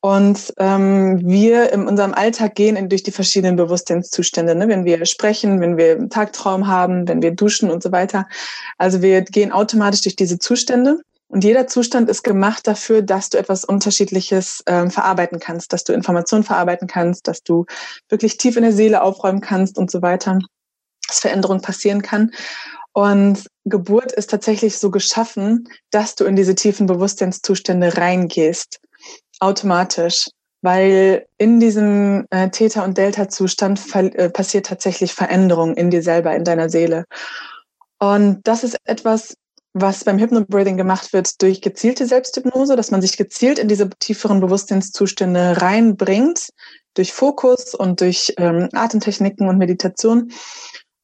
B: Und ähm, wir in unserem Alltag gehen in, durch die verschiedenen Bewusstseinszustände, ne? wenn wir sprechen, wenn wir einen Tagtraum haben, wenn wir duschen und so weiter. Also wir gehen automatisch durch diese Zustände. Und jeder Zustand ist gemacht dafür, dass du etwas Unterschiedliches ähm, verarbeiten kannst, dass du Informationen verarbeiten kannst, dass du wirklich tief in der Seele aufräumen kannst und so weiter, dass Veränderung passieren kann. Und Geburt ist tatsächlich so geschaffen, dass du in diese tiefen Bewusstseinszustände reingehst automatisch, weil in diesem äh, Theta- und Delta-Zustand äh, passiert tatsächlich Veränderung in dir selber, in deiner Seele. Und das ist etwas, was beim Hypnobreathing gemacht wird durch gezielte Selbsthypnose, dass man sich gezielt in diese tieferen Bewusstseinszustände reinbringt, durch Fokus und durch ähm, Atemtechniken und Meditation.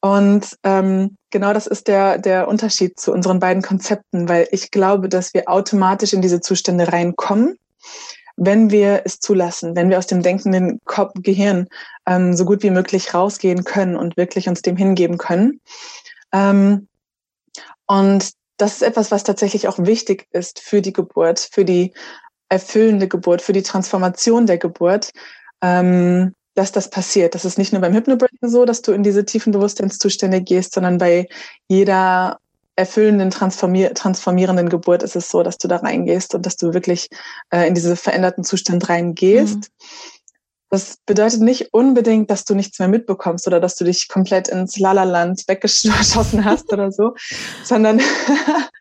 B: Und ähm, genau das ist der, der Unterschied zu unseren beiden Konzepten, weil ich glaube, dass wir automatisch in diese Zustände reinkommen wenn wir es zulassen, wenn wir aus dem denkenden Kopf, Gehirn ähm, so gut wie möglich rausgehen können und wirklich uns dem hingeben können. Ähm, und das ist etwas, was tatsächlich auch wichtig ist für die Geburt, für die erfüllende Geburt, für die Transformation der Geburt, ähm, dass das passiert. Das ist nicht nur beim Hypnobreathing so, dass du in diese tiefen Bewusstseinszustände gehst, sondern bei jeder erfüllenden, transformier transformierenden Geburt ist es so, dass du da reingehst und dass du wirklich äh, in diese veränderten Zustand reingehst. Mhm. Das bedeutet nicht unbedingt, dass du nichts mehr mitbekommst oder dass du dich komplett ins Lalaland weggeschossen hast oder so, sondern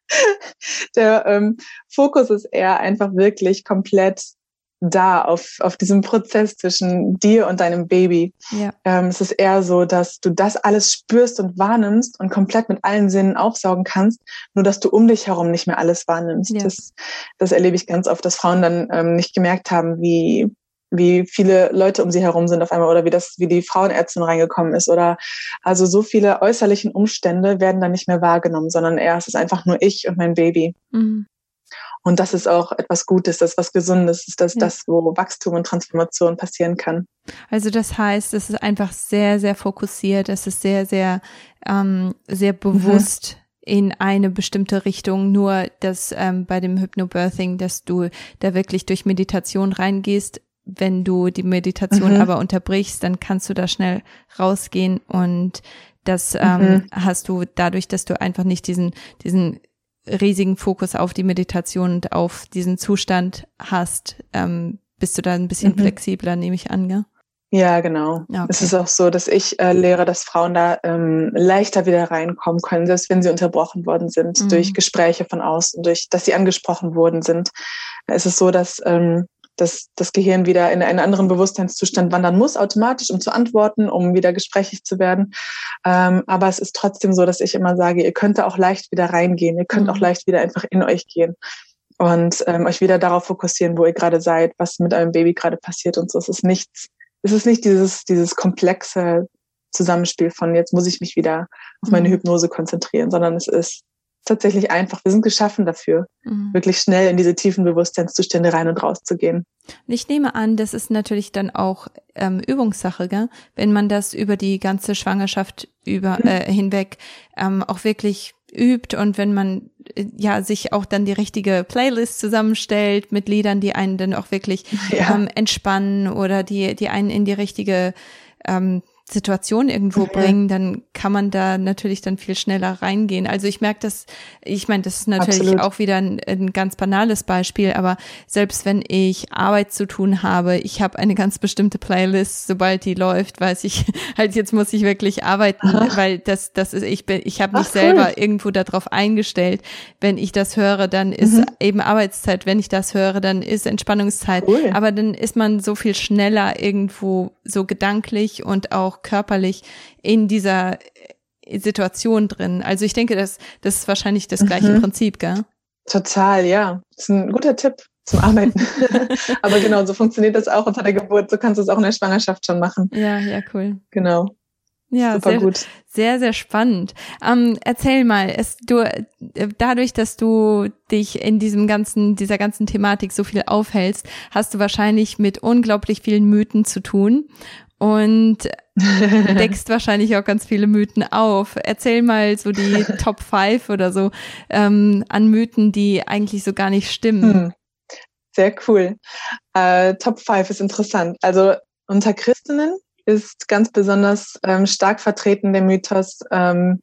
B: der ähm, Fokus ist eher einfach wirklich komplett da auf, auf diesem Prozess zwischen dir und deinem Baby. Ja. Ähm, es ist eher so, dass du das alles spürst und wahrnimmst und komplett mit allen Sinnen aufsaugen kannst, nur dass du um dich herum nicht mehr alles wahrnimmst. Ja. Das, das erlebe ich ganz oft, dass Frauen dann ähm, nicht gemerkt haben, wie wie viele Leute um sie herum sind auf einmal oder wie das, wie die Frauenärztin reingekommen ist oder also so viele äußerlichen Umstände werden dann nicht mehr wahrgenommen, sondern eher es ist einfach nur ich und mein Baby. Mhm. Und das ist auch etwas Gutes, das ist was Gesundes, ist das, ja. das, wo Wachstum und Transformation passieren kann.
A: Also das heißt, es ist einfach sehr, sehr fokussiert, es ist sehr, sehr, ähm, sehr bewusst. Mhm in eine bestimmte Richtung, nur dass ähm, bei dem Hypnobirthing, dass du da wirklich durch Meditation reingehst. Wenn du die Meditation mhm. aber unterbrichst, dann kannst du da schnell rausgehen und das ähm, mhm. hast du dadurch, dass du einfach nicht diesen, diesen riesigen Fokus auf die Meditation und auf diesen Zustand hast, ähm, bist du da ein bisschen mhm. flexibler, nehme ich an, gell?
B: Ja, genau. Okay. Es ist auch so, dass ich äh, lehre, dass Frauen da ähm, leichter wieder reinkommen können, selbst wenn sie unterbrochen worden sind mhm. durch Gespräche von außen, durch, dass sie angesprochen worden sind. Es ist so, dass ähm, dass das Gehirn wieder in einen anderen Bewusstseinszustand wandern muss, automatisch, um zu antworten, um wieder gesprächig zu werden. Ähm, aber es ist trotzdem so, dass ich immer sage, ihr könnt da auch leicht wieder reingehen, ihr könnt mhm. auch leicht wieder einfach in euch gehen und ähm, euch wieder darauf fokussieren, wo ihr gerade seid, was mit eurem Baby gerade passiert und so. Es ist nichts, es ist nicht dieses, dieses komplexe Zusammenspiel von jetzt muss ich mich wieder auf meine mhm. Hypnose konzentrieren, sondern es ist tatsächlich einfach. Wir sind geschaffen dafür, mhm. wirklich schnell in diese tiefen Bewusstseinszustände rein und raus zu gehen.
A: Und ich nehme an, das ist natürlich dann auch ähm, Übungssache, gell? wenn man das über die ganze Schwangerschaft über mhm. äh, hinweg ähm, auch wirklich übt und wenn man äh, ja sich auch dann die richtige Playlist zusammenstellt mit Liedern, die einen dann auch wirklich ja. ähm, entspannen oder die die einen in die richtige ähm, Situation irgendwo bringen, dann kann man da natürlich dann viel schneller reingehen. Also ich merke das, ich meine, das ist natürlich Absolut. auch wieder ein, ein, ganz banales Beispiel, aber selbst wenn ich Arbeit zu tun habe, ich habe eine ganz bestimmte Playlist, sobald die läuft, weiß ich, halt jetzt muss ich wirklich arbeiten, Ach. weil das, das ist, ich bin, ich habe mich Ach, selber cool. irgendwo darauf eingestellt. Wenn ich das höre, dann ist mhm. eben Arbeitszeit. Wenn ich das höre, dann ist Entspannungszeit. Cool. Aber dann ist man so viel schneller irgendwo so gedanklich und auch körperlich in dieser äh, Situation drin. Also ich denke, das, das ist wahrscheinlich das gleiche mhm. Prinzip, gell?
B: Total, ja. Das ist ein guter Tipp zum Arbeiten. Aber genau, so funktioniert das auch unter der Geburt. So kannst du es auch in der Schwangerschaft schon machen.
A: Ja, ja, cool.
B: Genau.
A: Ja, Super sehr, gut. sehr, sehr spannend. Ähm, erzähl mal, es, du, äh, dadurch, dass du dich in diesem ganzen, dieser ganzen Thematik so viel aufhältst, hast du wahrscheinlich mit unglaublich vielen Mythen zu tun und deckst wahrscheinlich auch ganz viele Mythen auf. Erzähl mal so die Top 5 oder so ähm, an Mythen, die eigentlich so gar nicht stimmen. Hm.
B: Sehr cool. Äh, Top 5 ist interessant. Also unter Christinnen ist ganz besonders ähm, stark vertreten der Mythos, ähm,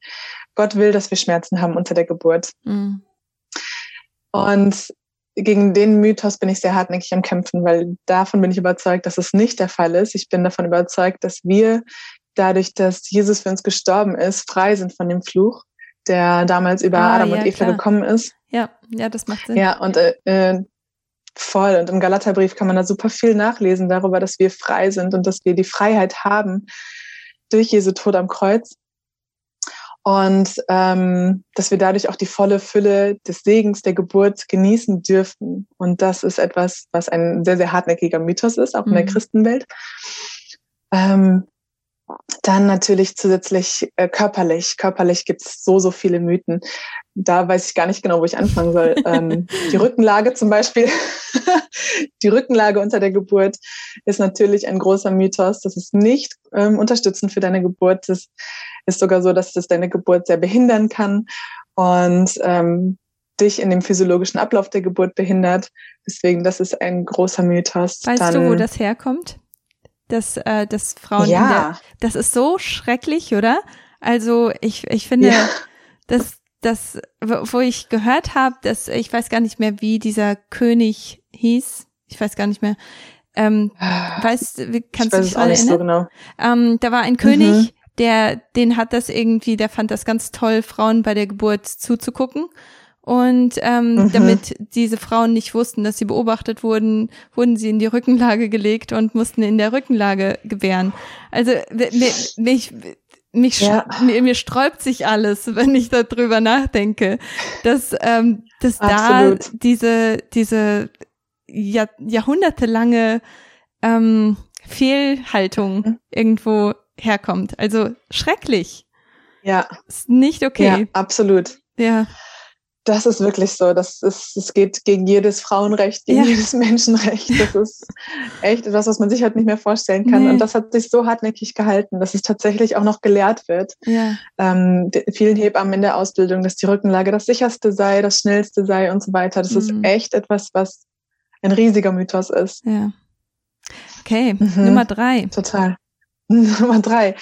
B: Gott will, dass wir Schmerzen haben unter der Geburt. Mhm. Und gegen den Mythos bin ich sehr hartnäckig am Kämpfen, weil davon bin ich überzeugt, dass es nicht der Fall ist. Ich bin davon überzeugt, dass wir dadurch, dass Jesus für uns gestorben ist, frei sind von dem Fluch, der damals über ah, Adam ja, und Eva klar. gekommen ist.
A: Ja, ja, das macht Sinn.
B: Ja, und äh, äh, voll. Und im Galaterbrief kann man da super viel nachlesen darüber, dass wir frei sind und dass wir die Freiheit haben durch Jesu Tod am Kreuz und ähm, dass wir dadurch auch die volle Fülle des Segens der Geburt genießen dürfen. Und das ist etwas, was ein sehr, sehr hartnäckiger Mythos ist, auch in der mhm. Christenwelt. Ähm, dann natürlich zusätzlich äh, körperlich. Körperlich gibt's so, so viele Mythen. Da weiß ich gar nicht genau, wo ich anfangen soll. ähm, die Rückenlage zum Beispiel. die Rückenlage unter der Geburt ist natürlich ein großer Mythos. Das ist nicht ähm, unterstützend für deine Geburt. Das ist sogar so, dass das deine Geburt sehr behindern kann und ähm, dich in dem physiologischen Ablauf der Geburt behindert. Deswegen, das ist ein großer Mythos.
A: Weißt Dann, du, wo das herkommt? Dass, äh, dass Frauen ja. Der, das ist so schrecklich, oder? Also ich, ich finde, ja. dass das, wo ich gehört habe, dass ich weiß gar nicht mehr, wie dieser König hieß. Ich weiß gar nicht mehr. Ähm, weißt, kannst du dich erinnern? So genau. ähm, da war ein König, mhm der, den hat das irgendwie, der fand das ganz toll, Frauen bei der Geburt zuzugucken. Und ähm, mhm. damit diese Frauen nicht wussten, dass sie beobachtet wurden, wurden sie in die Rückenlage gelegt und mussten in der Rückenlage gebären. Also mich, mich ja. mir, mir sträubt sich alles, wenn ich darüber nachdenke, dass, ähm, dass da diese, diese Jahr, jahrhundertelange ähm, Fehlhaltung mhm. irgendwo herkommt. Also schrecklich.
B: Ja.
A: Ist nicht okay.
B: Ja, absolut.
A: Ja.
B: Das ist wirklich so. Das ist, es geht gegen jedes Frauenrecht, gegen ja. jedes Menschenrecht. Das ist echt etwas, was man sich halt nicht mehr vorstellen kann. Nee. Und das hat sich so hartnäckig gehalten, dass es tatsächlich auch noch gelehrt wird. Ja. Ähm, vielen Hebammen in der Ausbildung, dass die Rückenlage das sicherste sei, das schnellste sei und so weiter. Das mhm. ist echt etwas, was ein riesiger Mythos ist.
A: Ja. Okay, mhm. Nummer drei.
B: Total. Nummer drei.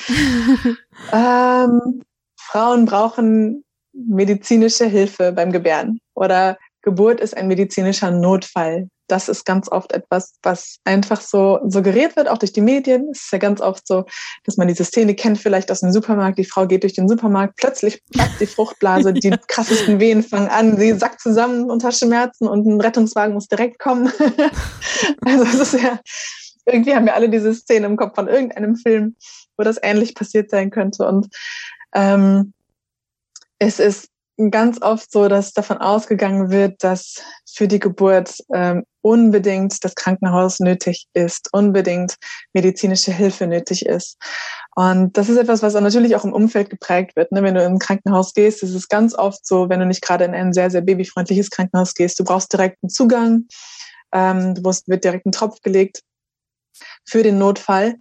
B: ähm, Frauen brauchen medizinische Hilfe beim Gebären oder Geburt ist ein medizinischer Notfall. Das ist ganz oft etwas, was einfach so suggeriert wird, auch durch die Medien. Es ist ja ganz oft so, dass man diese Szene kennt, vielleicht aus dem Supermarkt. Die Frau geht durch den Supermarkt, plötzlich platzt die Fruchtblase, die krassesten Wehen fangen an, sie sackt zusammen unter Schmerzen und ein Rettungswagen muss direkt kommen. also es ist ja, irgendwie haben wir alle diese Szene im Kopf von irgendeinem Film, wo das ähnlich passiert sein könnte. Und ähm, es ist ganz oft so, dass davon ausgegangen wird, dass für die Geburt ähm, unbedingt das Krankenhaus nötig ist, unbedingt medizinische Hilfe nötig ist. Und das ist etwas, was natürlich auch im Umfeld geprägt wird. Ne? Wenn du in ein Krankenhaus gehst, ist es ganz oft so, wenn du nicht gerade in ein sehr, sehr babyfreundliches Krankenhaus gehst, du brauchst direkten Zugang, ähm, du musst, wird direkt ein Tropf gelegt für den Notfall.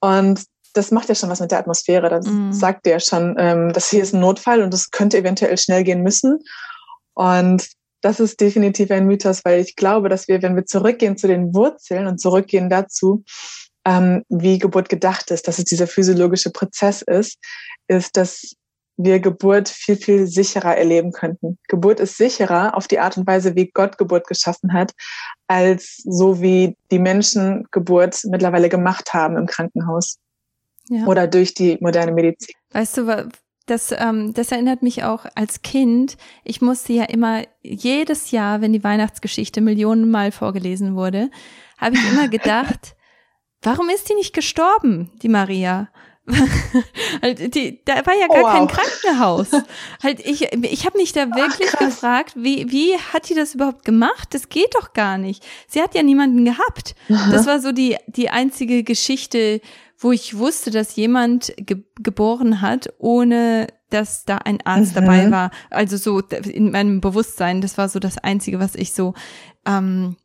B: Und das macht ja schon was mit der Atmosphäre. Das mhm. sagt ja schon, ähm, das hier ist ein Notfall und es könnte eventuell schnell gehen müssen. Und das ist definitiv ein Mythos, weil ich glaube, dass wir, wenn wir zurückgehen zu den Wurzeln und zurückgehen dazu, ähm, wie Geburt gedacht ist, dass es dieser physiologische Prozess ist, ist, dass wir Geburt viel, viel sicherer erleben könnten. Geburt ist sicherer auf die Art und Weise, wie Gott Geburt geschaffen hat, als so wie die Menschen Geburt mittlerweile gemacht haben im Krankenhaus ja. oder durch die moderne Medizin.
A: Weißt du, das, ähm, das erinnert mich auch als Kind. Ich musste ja immer jedes Jahr, wenn die Weihnachtsgeschichte Millionenmal vorgelesen wurde, habe ich immer gedacht, warum ist die nicht gestorben, die Maria? die, da war ja gar oh, wow. kein Krankenhaus. halt, ich, ich habe mich da wirklich Ach, gefragt, wie, wie hat die das überhaupt gemacht? Das geht doch gar nicht. Sie hat ja niemanden gehabt. Aha. Das war so die, die einzige Geschichte, wo ich wusste, dass jemand ge geboren hat, ohne dass da ein Arzt mhm. dabei war. Also so in meinem Bewusstsein, das war so das Einzige, was ich so ähm,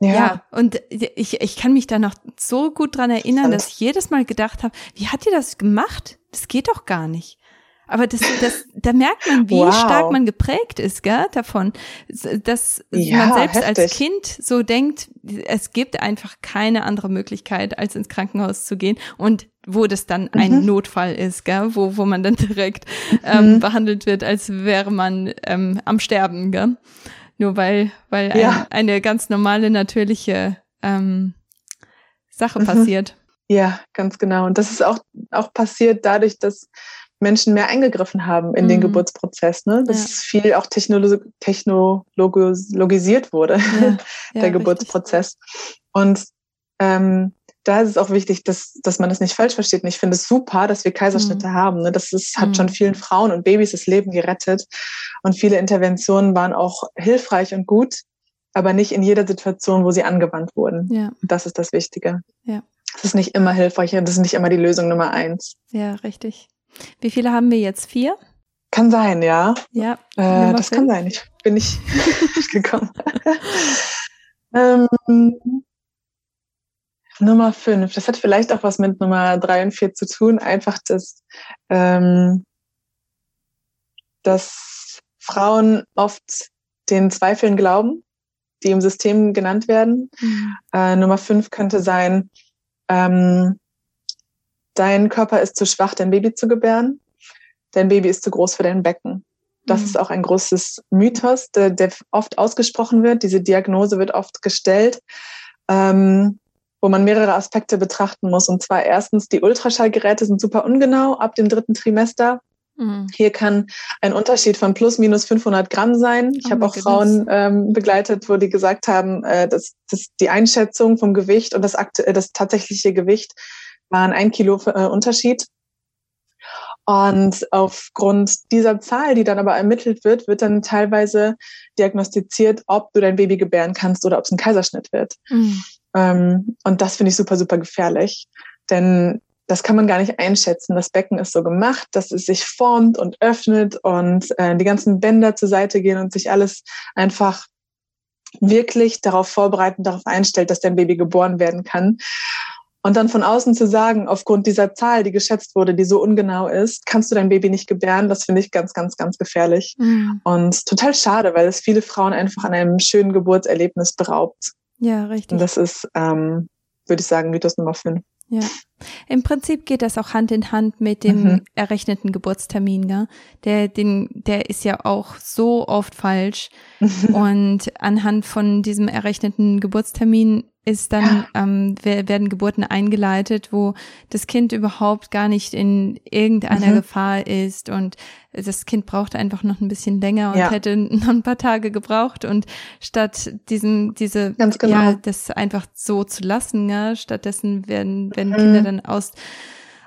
A: ja. ja, und ich, ich kann mich da noch so gut dran erinnern, dass ich jedes Mal gedacht habe, wie hat die das gemacht? Das geht doch gar nicht. Aber das, das, da merkt man, wie wow. stark man geprägt ist, gell, davon, dass ja, man selbst heftig. als Kind so denkt, es gibt einfach keine andere Möglichkeit, als ins Krankenhaus zu gehen und wo das dann mhm. ein Notfall ist, gell, wo, wo man dann direkt ähm, mhm. behandelt wird, als wäre man ähm, am Sterben, gell? Nur weil, weil ja. ein, eine ganz normale, natürliche ähm, Sache mhm. passiert.
B: Ja, ganz genau. Und das ist auch, auch passiert dadurch, dass Menschen mehr eingegriffen haben in mhm. den Geburtsprozess, ne? dass ja. viel auch technolo technologisiert wurde, ja. der ja, Geburtsprozess. Richtig. Und ähm, da ist es auch wichtig, dass, dass man das nicht falsch versteht. Und ich finde es super, dass wir Kaiserschnitte mhm. haben. Ne? Das ist, hat mhm. schon vielen Frauen und Babys das Leben gerettet. Und viele Interventionen waren auch hilfreich und gut, aber nicht in jeder Situation, wo sie angewandt wurden. Ja. Das ist das Wichtige. Ja. Es ist nicht immer hilfreich und das ist nicht immer die Lösung Nummer eins.
A: Ja, richtig. Wie viele haben wir jetzt? Vier?
B: Kann sein, ja.
A: Ja.
B: Äh, das kann sein. Ich bin nicht gekommen. ähm, Nummer fünf. Das hat vielleicht auch was mit Nummer drei und vier zu tun. Einfach, dass, ähm, dass Frauen oft den Zweifeln glauben, die im System genannt werden. Mhm. Äh, Nummer fünf könnte sein, ähm, dein Körper ist zu schwach, dein Baby zu gebären. Dein Baby ist zu groß für dein Becken. Das mhm. ist auch ein großes Mythos, der, der, oft ausgesprochen wird. Diese Diagnose wird oft gestellt, ähm, wo man mehrere Aspekte betrachten muss. Und zwar erstens, die Ultraschallgeräte sind super ungenau ab dem dritten Trimester. Mhm. Hier kann ein Unterschied von plus minus 500 Gramm sein. Ich oh habe auch goodness. Frauen ähm, begleitet, wo die gesagt haben, äh, dass, dass die Einschätzung vom Gewicht und das, das tatsächliche Gewicht waren ein Kilo äh, Unterschied. Und aufgrund dieser Zahl, die dann aber ermittelt wird, wird dann teilweise diagnostiziert, ob du dein Baby gebären kannst oder ob es ein Kaiserschnitt wird. Mhm. Ähm, und das finde ich super, super gefährlich. Denn das kann man gar nicht einschätzen. Das Becken ist so gemacht, dass es sich formt und öffnet und äh, die ganzen Bänder zur Seite gehen und sich alles einfach wirklich darauf vorbereiten, darauf einstellt, dass dein Baby geboren werden kann. Und dann von außen zu sagen, aufgrund dieser Zahl, die geschätzt wurde, die so ungenau ist, kannst du dein Baby nicht gebären, das finde ich ganz, ganz, ganz gefährlich. Mhm. Und total schade, weil es viele Frauen einfach an einem schönen Geburtserlebnis beraubt.
A: Ja, richtig.
B: Und das ist, ähm, würde ich sagen, Mythos Nummer 5.
A: Ja. Im Prinzip geht das auch Hand in Hand mit dem mhm. errechneten Geburtstermin, gell? Der, den, der ist ja auch so oft falsch. Und anhand von diesem errechneten Geburtstermin ist dann, ja. ähm, werden Geburten eingeleitet, wo das Kind überhaupt gar nicht in irgendeiner mhm. Gefahr ist und das Kind braucht einfach noch ein bisschen länger und ja. hätte noch ein paar Tage gebraucht und statt diesem, diese,
B: Ganz genau.
A: ja, das einfach so zu lassen, ja, stattdessen werden, werden mhm. Kinder dann aus,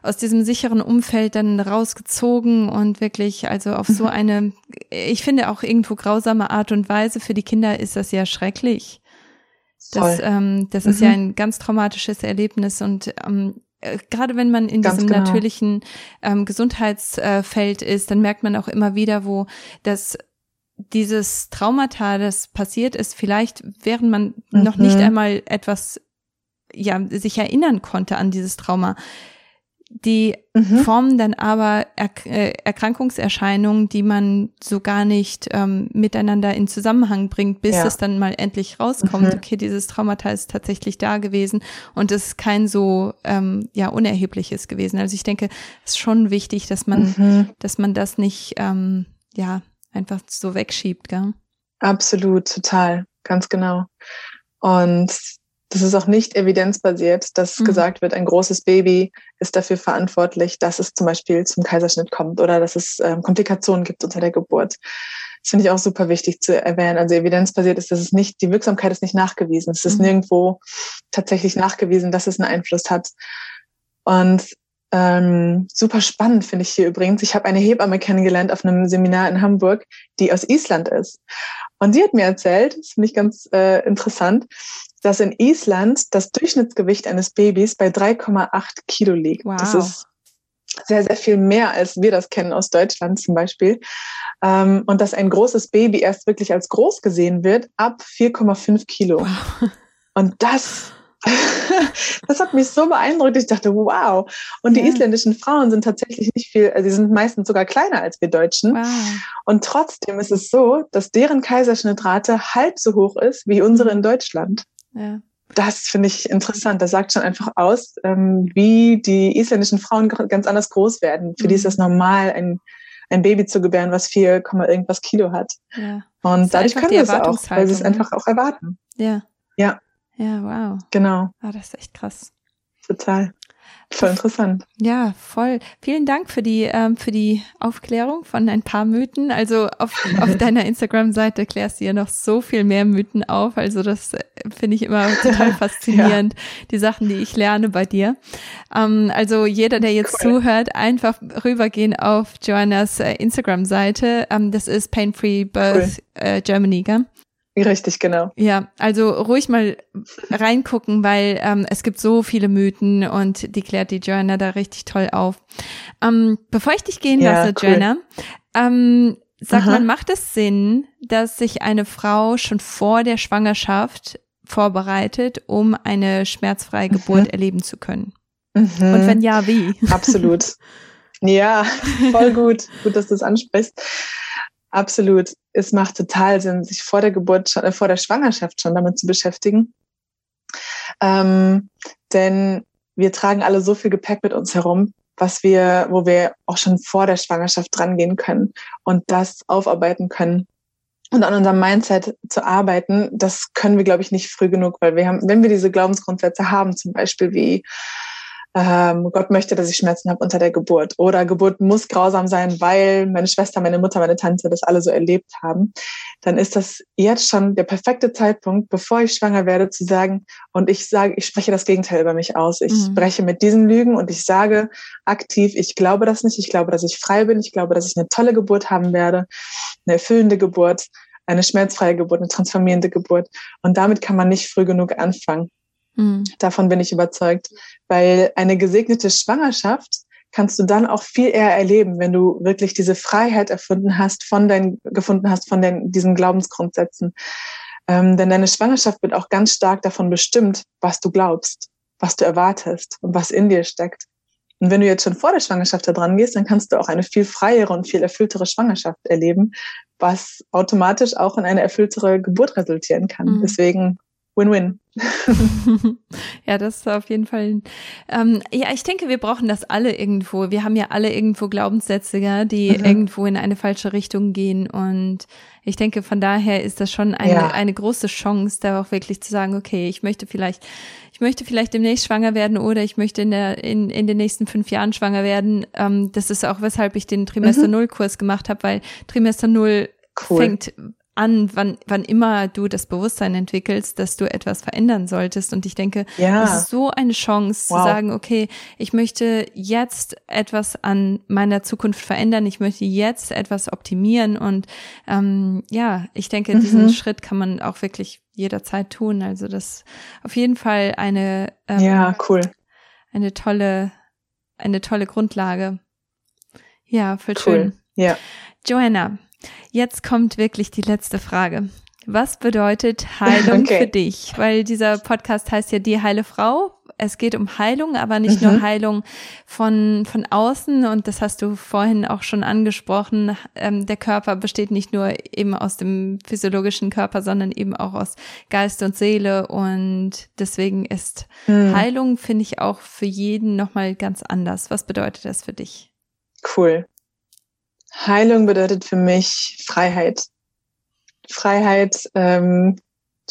A: aus diesem sicheren Umfeld dann rausgezogen und wirklich also auf so mhm. eine, ich finde auch irgendwo grausame Art und Weise für die Kinder ist das ja schrecklich. Das, ähm, das mhm. ist ja mhm. ein ganz traumatisches Erlebnis und ähm, äh, gerade wenn man in Ganz diesem genau. natürlichen ähm, Gesundheitsfeld ist, dann merkt man auch immer wieder, wo das dieses Traumata, das passiert ist, vielleicht während man mhm. noch nicht mhm. einmal etwas ja sich erinnern konnte an dieses Trauma, die mhm. formen dann aber er äh, Erkrankungserscheinungen, die man so gar nicht ähm, miteinander in Zusammenhang bringt, bis ja. es dann mal endlich rauskommt, mhm. okay, dieses Traumata ist tatsächlich da gewesen und es ist kein so ähm, ja unerhebliches gewesen. Also ich denke, es ist schon wichtig, dass man, mhm. dass man das nicht ähm, ja einfach so wegschiebt, gell?
B: Absolut, total, ganz genau. Und das ist auch nicht evidenzbasiert, dass mhm. gesagt wird, ein großes Baby ist dafür verantwortlich, dass es zum Beispiel zum Kaiserschnitt kommt oder dass es ähm, Komplikationen gibt unter der Geburt. Das finde ich auch super wichtig zu erwähnen. Also evidenzbasiert ist, dass es nicht, die Wirksamkeit ist nicht nachgewiesen. Es ist mhm. nirgendwo tatsächlich nachgewiesen, dass es einen Einfluss hat. Und ähm, super spannend finde ich hier übrigens. Ich habe eine Hebamme kennengelernt auf einem Seminar in Hamburg, die aus Island ist. Und die hat mir erzählt, das finde ich ganz äh, interessant, dass in Island das Durchschnittsgewicht eines Babys bei 3,8 Kilo liegt. Wow. Das ist sehr, sehr viel mehr, als wir das kennen aus Deutschland zum Beispiel. Ähm, und dass ein großes Baby erst wirklich als groß gesehen wird ab 4,5 Kilo. Wow. Und das, das hat mich so beeindruckt. Ich dachte, wow. Und die isländischen Frauen sind tatsächlich nicht viel, also sie sind meistens sogar kleiner als wir Deutschen. Wow. Und trotzdem ist es so, dass deren Kaiserschnittrate halb so hoch ist wie unsere in Deutschland. Ja. Das finde ich interessant. Das sagt schon einfach aus, ähm, wie die isländischen Frauen ganz anders groß werden. Für mhm. die ist das mhm. normal, ein, ein Baby zu gebären, was 4, irgendwas Kilo hat. Ja. Und dadurch können wir es auch, weil sie es ne? einfach auch erwarten.
A: Ja.
B: Ja.
A: Ja, wow.
B: Genau.
A: Ah, das ist echt krass.
B: Total. Voll interessant.
A: Ja, voll. Vielen Dank für die ähm, für die Aufklärung von ein paar Mythen. Also auf, auf deiner Instagram-Seite klärst du ja noch so viel mehr Mythen auf. Also das äh, finde ich immer total faszinierend, ja. die Sachen, die ich lerne bei dir. Ähm, also jeder, der jetzt cool. zuhört, einfach rübergehen auf Joannas äh, Instagram-Seite. Ähm, das ist Pain Free Birth cool. äh, Germany, gell?
B: Richtig, genau.
A: Ja, also ruhig mal reingucken, weil ähm, es gibt so viele Mythen und die klärt die Joanna da richtig toll auf. Ähm, bevor ich dich gehen ja, lasse, cool. Joanna, ähm, sag Aha. mal, macht es Sinn, dass sich eine Frau schon vor der Schwangerschaft vorbereitet, um eine schmerzfreie mhm. Geburt erleben zu können? Mhm. Und wenn ja, wie?
B: Absolut. ja, voll gut. Gut, dass du es ansprichst. Absolut. Es macht total Sinn, sich vor der Geburt, schon, äh, vor der Schwangerschaft schon damit zu beschäftigen. Ähm, denn wir tragen alle so viel Gepäck mit uns herum, was wir, wo wir auch schon vor der Schwangerschaft drangehen können und das aufarbeiten können. Und an unserem Mindset zu arbeiten, das können wir, glaube ich, nicht früh genug, weil wir haben, wenn wir diese Glaubensgrundsätze haben, zum Beispiel wie ähm, Gott möchte, dass ich Schmerzen habe unter der Geburt. Oder Geburt muss grausam sein, weil meine Schwester, meine Mutter, meine Tante das alle so erlebt haben. Dann ist das jetzt schon der perfekte Zeitpunkt, bevor ich schwanger werde, zu sagen, und ich sage, ich spreche das Gegenteil über mich aus. Ich mhm. spreche mit diesen Lügen und ich sage aktiv, ich glaube das nicht. Ich glaube, dass ich frei bin. Ich glaube, dass ich eine tolle Geburt haben werde, eine erfüllende Geburt, eine schmerzfreie Geburt, eine transformierende Geburt. Und damit kann man nicht früh genug anfangen. Mhm. Davon bin ich überzeugt, weil eine gesegnete Schwangerschaft kannst du dann auch viel eher erleben, wenn du wirklich diese Freiheit erfunden hast, von deinen, gefunden hast von den, diesen Glaubensgrundsätzen. Ähm, denn deine Schwangerschaft wird auch ganz stark davon bestimmt, was du glaubst, was du erwartest und was in dir steckt. Und wenn du jetzt schon vor der Schwangerschaft da dran gehst, dann kannst du auch eine viel freiere und viel erfülltere Schwangerschaft erleben, was automatisch auch in eine erfülltere Geburt resultieren kann. Mhm. Deswegen Win-win.
A: ja, das ist auf jeden Fall. Ähm, ja, ich denke, wir brauchen das alle irgendwo. Wir haben ja alle irgendwo Glaubenssätze, ja, die mhm. irgendwo in eine falsche Richtung gehen. Und ich denke, von daher ist das schon eine, ja. eine große Chance, da auch wirklich zu sagen, okay, ich möchte vielleicht, ich möchte vielleicht demnächst schwanger werden oder ich möchte in der in, in den nächsten fünf Jahren schwanger werden. Ähm, das ist auch weshalb ich den Trimester mhm. Null Kurs gemacht habe, weil Trimester Null cool. fängt an, wann, wann immer du das Bewusstsein entwickelst, dass du etwas verändern solltest. Und ich denke, ja. das ist so eine Chance wow. zu sagen, okay, ich möchte jetzt etwas an meiner Zukunft verändern, ich möchte jetzt etwas optimieren. Und ähm, ja, ich denke, mhm. diesen Schritt kann man auch wirklich jederzeit tun. Also das auf jeden Fall eine
B: ähm, ja cool
A: eine tolle eine tolle Grundlage. Ja, voll
B: cool.
A: schön.
B: Ja.
A: Joanna, Jetzt kommt wirklich die letzte Frage. Was bedeutet Heilung okay. für dich? Weil dieser Podcast heißt ja die heile Frau. Es geht um Heilung, aber nicht mhm. nur Heilung von, von außen. Und das hast du vorhin auch schon angesprochen. Ähm, der Körper besteht nicht nur eben aus dem physiologischen Körper, sondern eben auch aus Geist und Seele. Und deswegen ist mhm. Heilung, finde ich, auch für jeden nochmal ganz anders. Was bedeutet das für dich?
B: Cool. Heilung bedeutet für mich Freiheit. Freiheit ähm,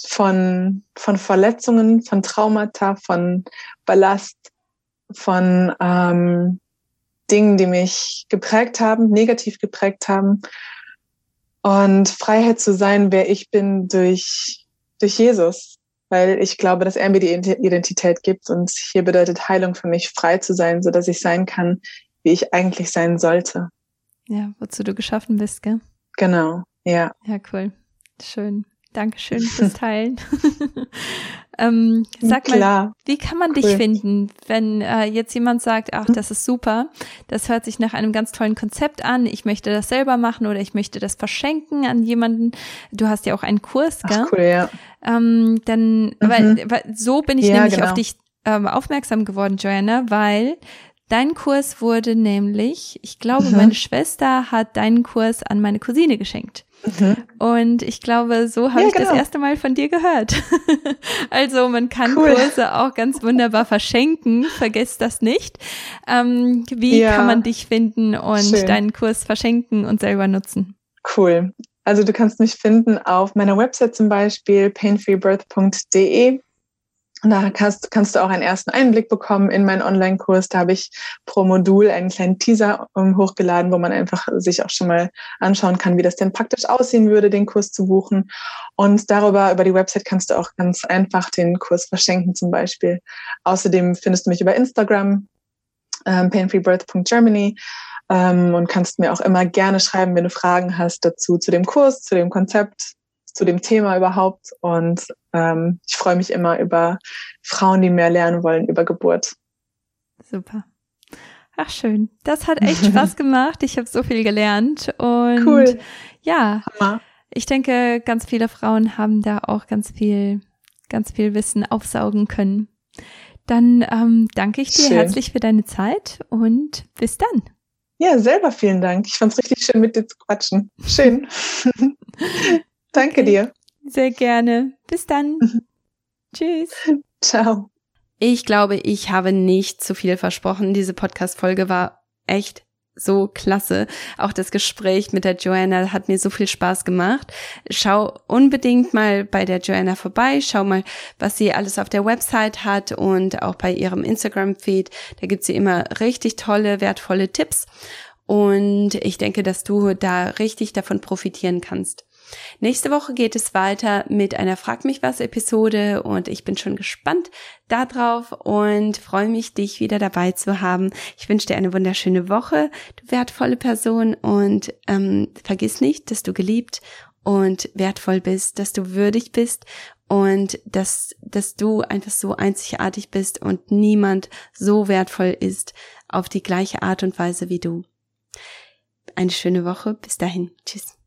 B: von, von Verletzungen, von Traumata, von Ballast, von ähm, Dingen, die mich geprägt haben, negativ geprägt haben. Und Freiheit zu sein, wer ich bin durch, durch Jesus. Weil ich glaube, dass er mir die Identität gibt. Und hier bedeutet Heilung für mich, frei zu sein, so dass ich sein kann, wie ich eigentlich sein sollte.
A: Ja, wozu du geschaffen bist, gell?
B: Genau, ja.
A: Ja, cool. Schön. Dankeschön fürs Teilen. ähm, sag Klar. mal, wie kann man cool. dich finden, wenn äh, jetzt jemand sagt, ach, das ist super, das hört sich nach einem ganz tollen Konzept an, ich möchte das selber machen oder ich möchte das verschenken an jemanden. Du hast ja auch einen Kurs, gell?
B: Ach, cool, ja.
A: Ähm, dann, mhm. weil, weil so bin ich ja, nämlich genau. auf dich ähm, aufmerksam geworden, Joanna, weil Dein Kurs wurde nämlich, ich glaube, mhm. meine Schwester hat deinen Kurs an meine Cousine geschenkt. Mhm. Und ich glaube, so habe ja, ich genau. das erste Mal von dir gehört. also man kann cool. Kurse auch ganz wunderbar verschenken. Vergesst das nicht. Ähm, wie ja. kann man dich finden und Schön. deinen Kurs verschenken und selber nutzen?
B: Cool. Also du kannst mich finden auf meiner Website zum Beispiel painfreebirth.de da kannst, kannst du auch einen ersten Einblick bekommen in meinen Online-Kurs. Da habe ich pro Modul einen kleinen Teaser um, hochgeladen, wo man einfach sich auch schon mal anschauen kann, wie das denn praktisch aussehen würde, den Kurs zu buchen. Und darüber, über die Website kannst du auch ganz einfach den Kurs verschenken zum Beispiel. Außerdem findest du mich über Instagram, ähm, painfreebirth.germany ähm, und kannst mir auch immer gerne schreiben, wenn du Fragen hast dazu, zu dem Kurs, zu dem Konzept, zu dem Thema überhaupt. Und ähm, ich freue mich immer über Frauen, die mehr lernen wollen über Geburt.
A: Super. Ach schön. Das hat echt Spaß gemacht. Ich habe so viel gelernt. Und
B: cool.
A: ja, Hammer. ich denke, ganz viele Frauen haben da auch ganz viel, ganz viel Wissen aufsaugen können. Dann ähm, danke ich dir schön. herzlich für deine Zeit und bis dann.
B: Ja, selber vielen Dank. Ich fand es richtig schön, mit dir zu quatschen. Schön. Danke dir.
A: Sehr gerne. Bis dann. Tschüss.
B: Ciao.
A: Ich glaube, ich habe nicht zu viel versprochen. Diese Podcast-Folge war echt so klasse. Auch das Gespräch mit der Joanna hat mir so viel Spaß gemacht. Schau unbedingt mal bei der Joanna vorbei. Schau mal, was sie alles auf der Website hat und auch bei ihrem Instagram-Feed. Da gibt sie immer richtig tolle, wertvolle Tipps. Und ich denke, dass du da richtig davon profitieren kannst. Nächste Woche geht es weiter mit einer Frag mich was Episode und ich bin schon gespannt darauf und freue mich, dich wieder dabei zu haben. Ich wünsche dir eine wunderschöne Woche, du wertvolle Person und ähm, vergiss nicht, dass du geliebt und wertvoll bist, dass du würdig bist und dass, dass du einfach so einzigartig bist und niemand so wertvoll ist auf die gleiche Art und Weise wie du. Eine schöne Woche. Bis dahin. Tschüss.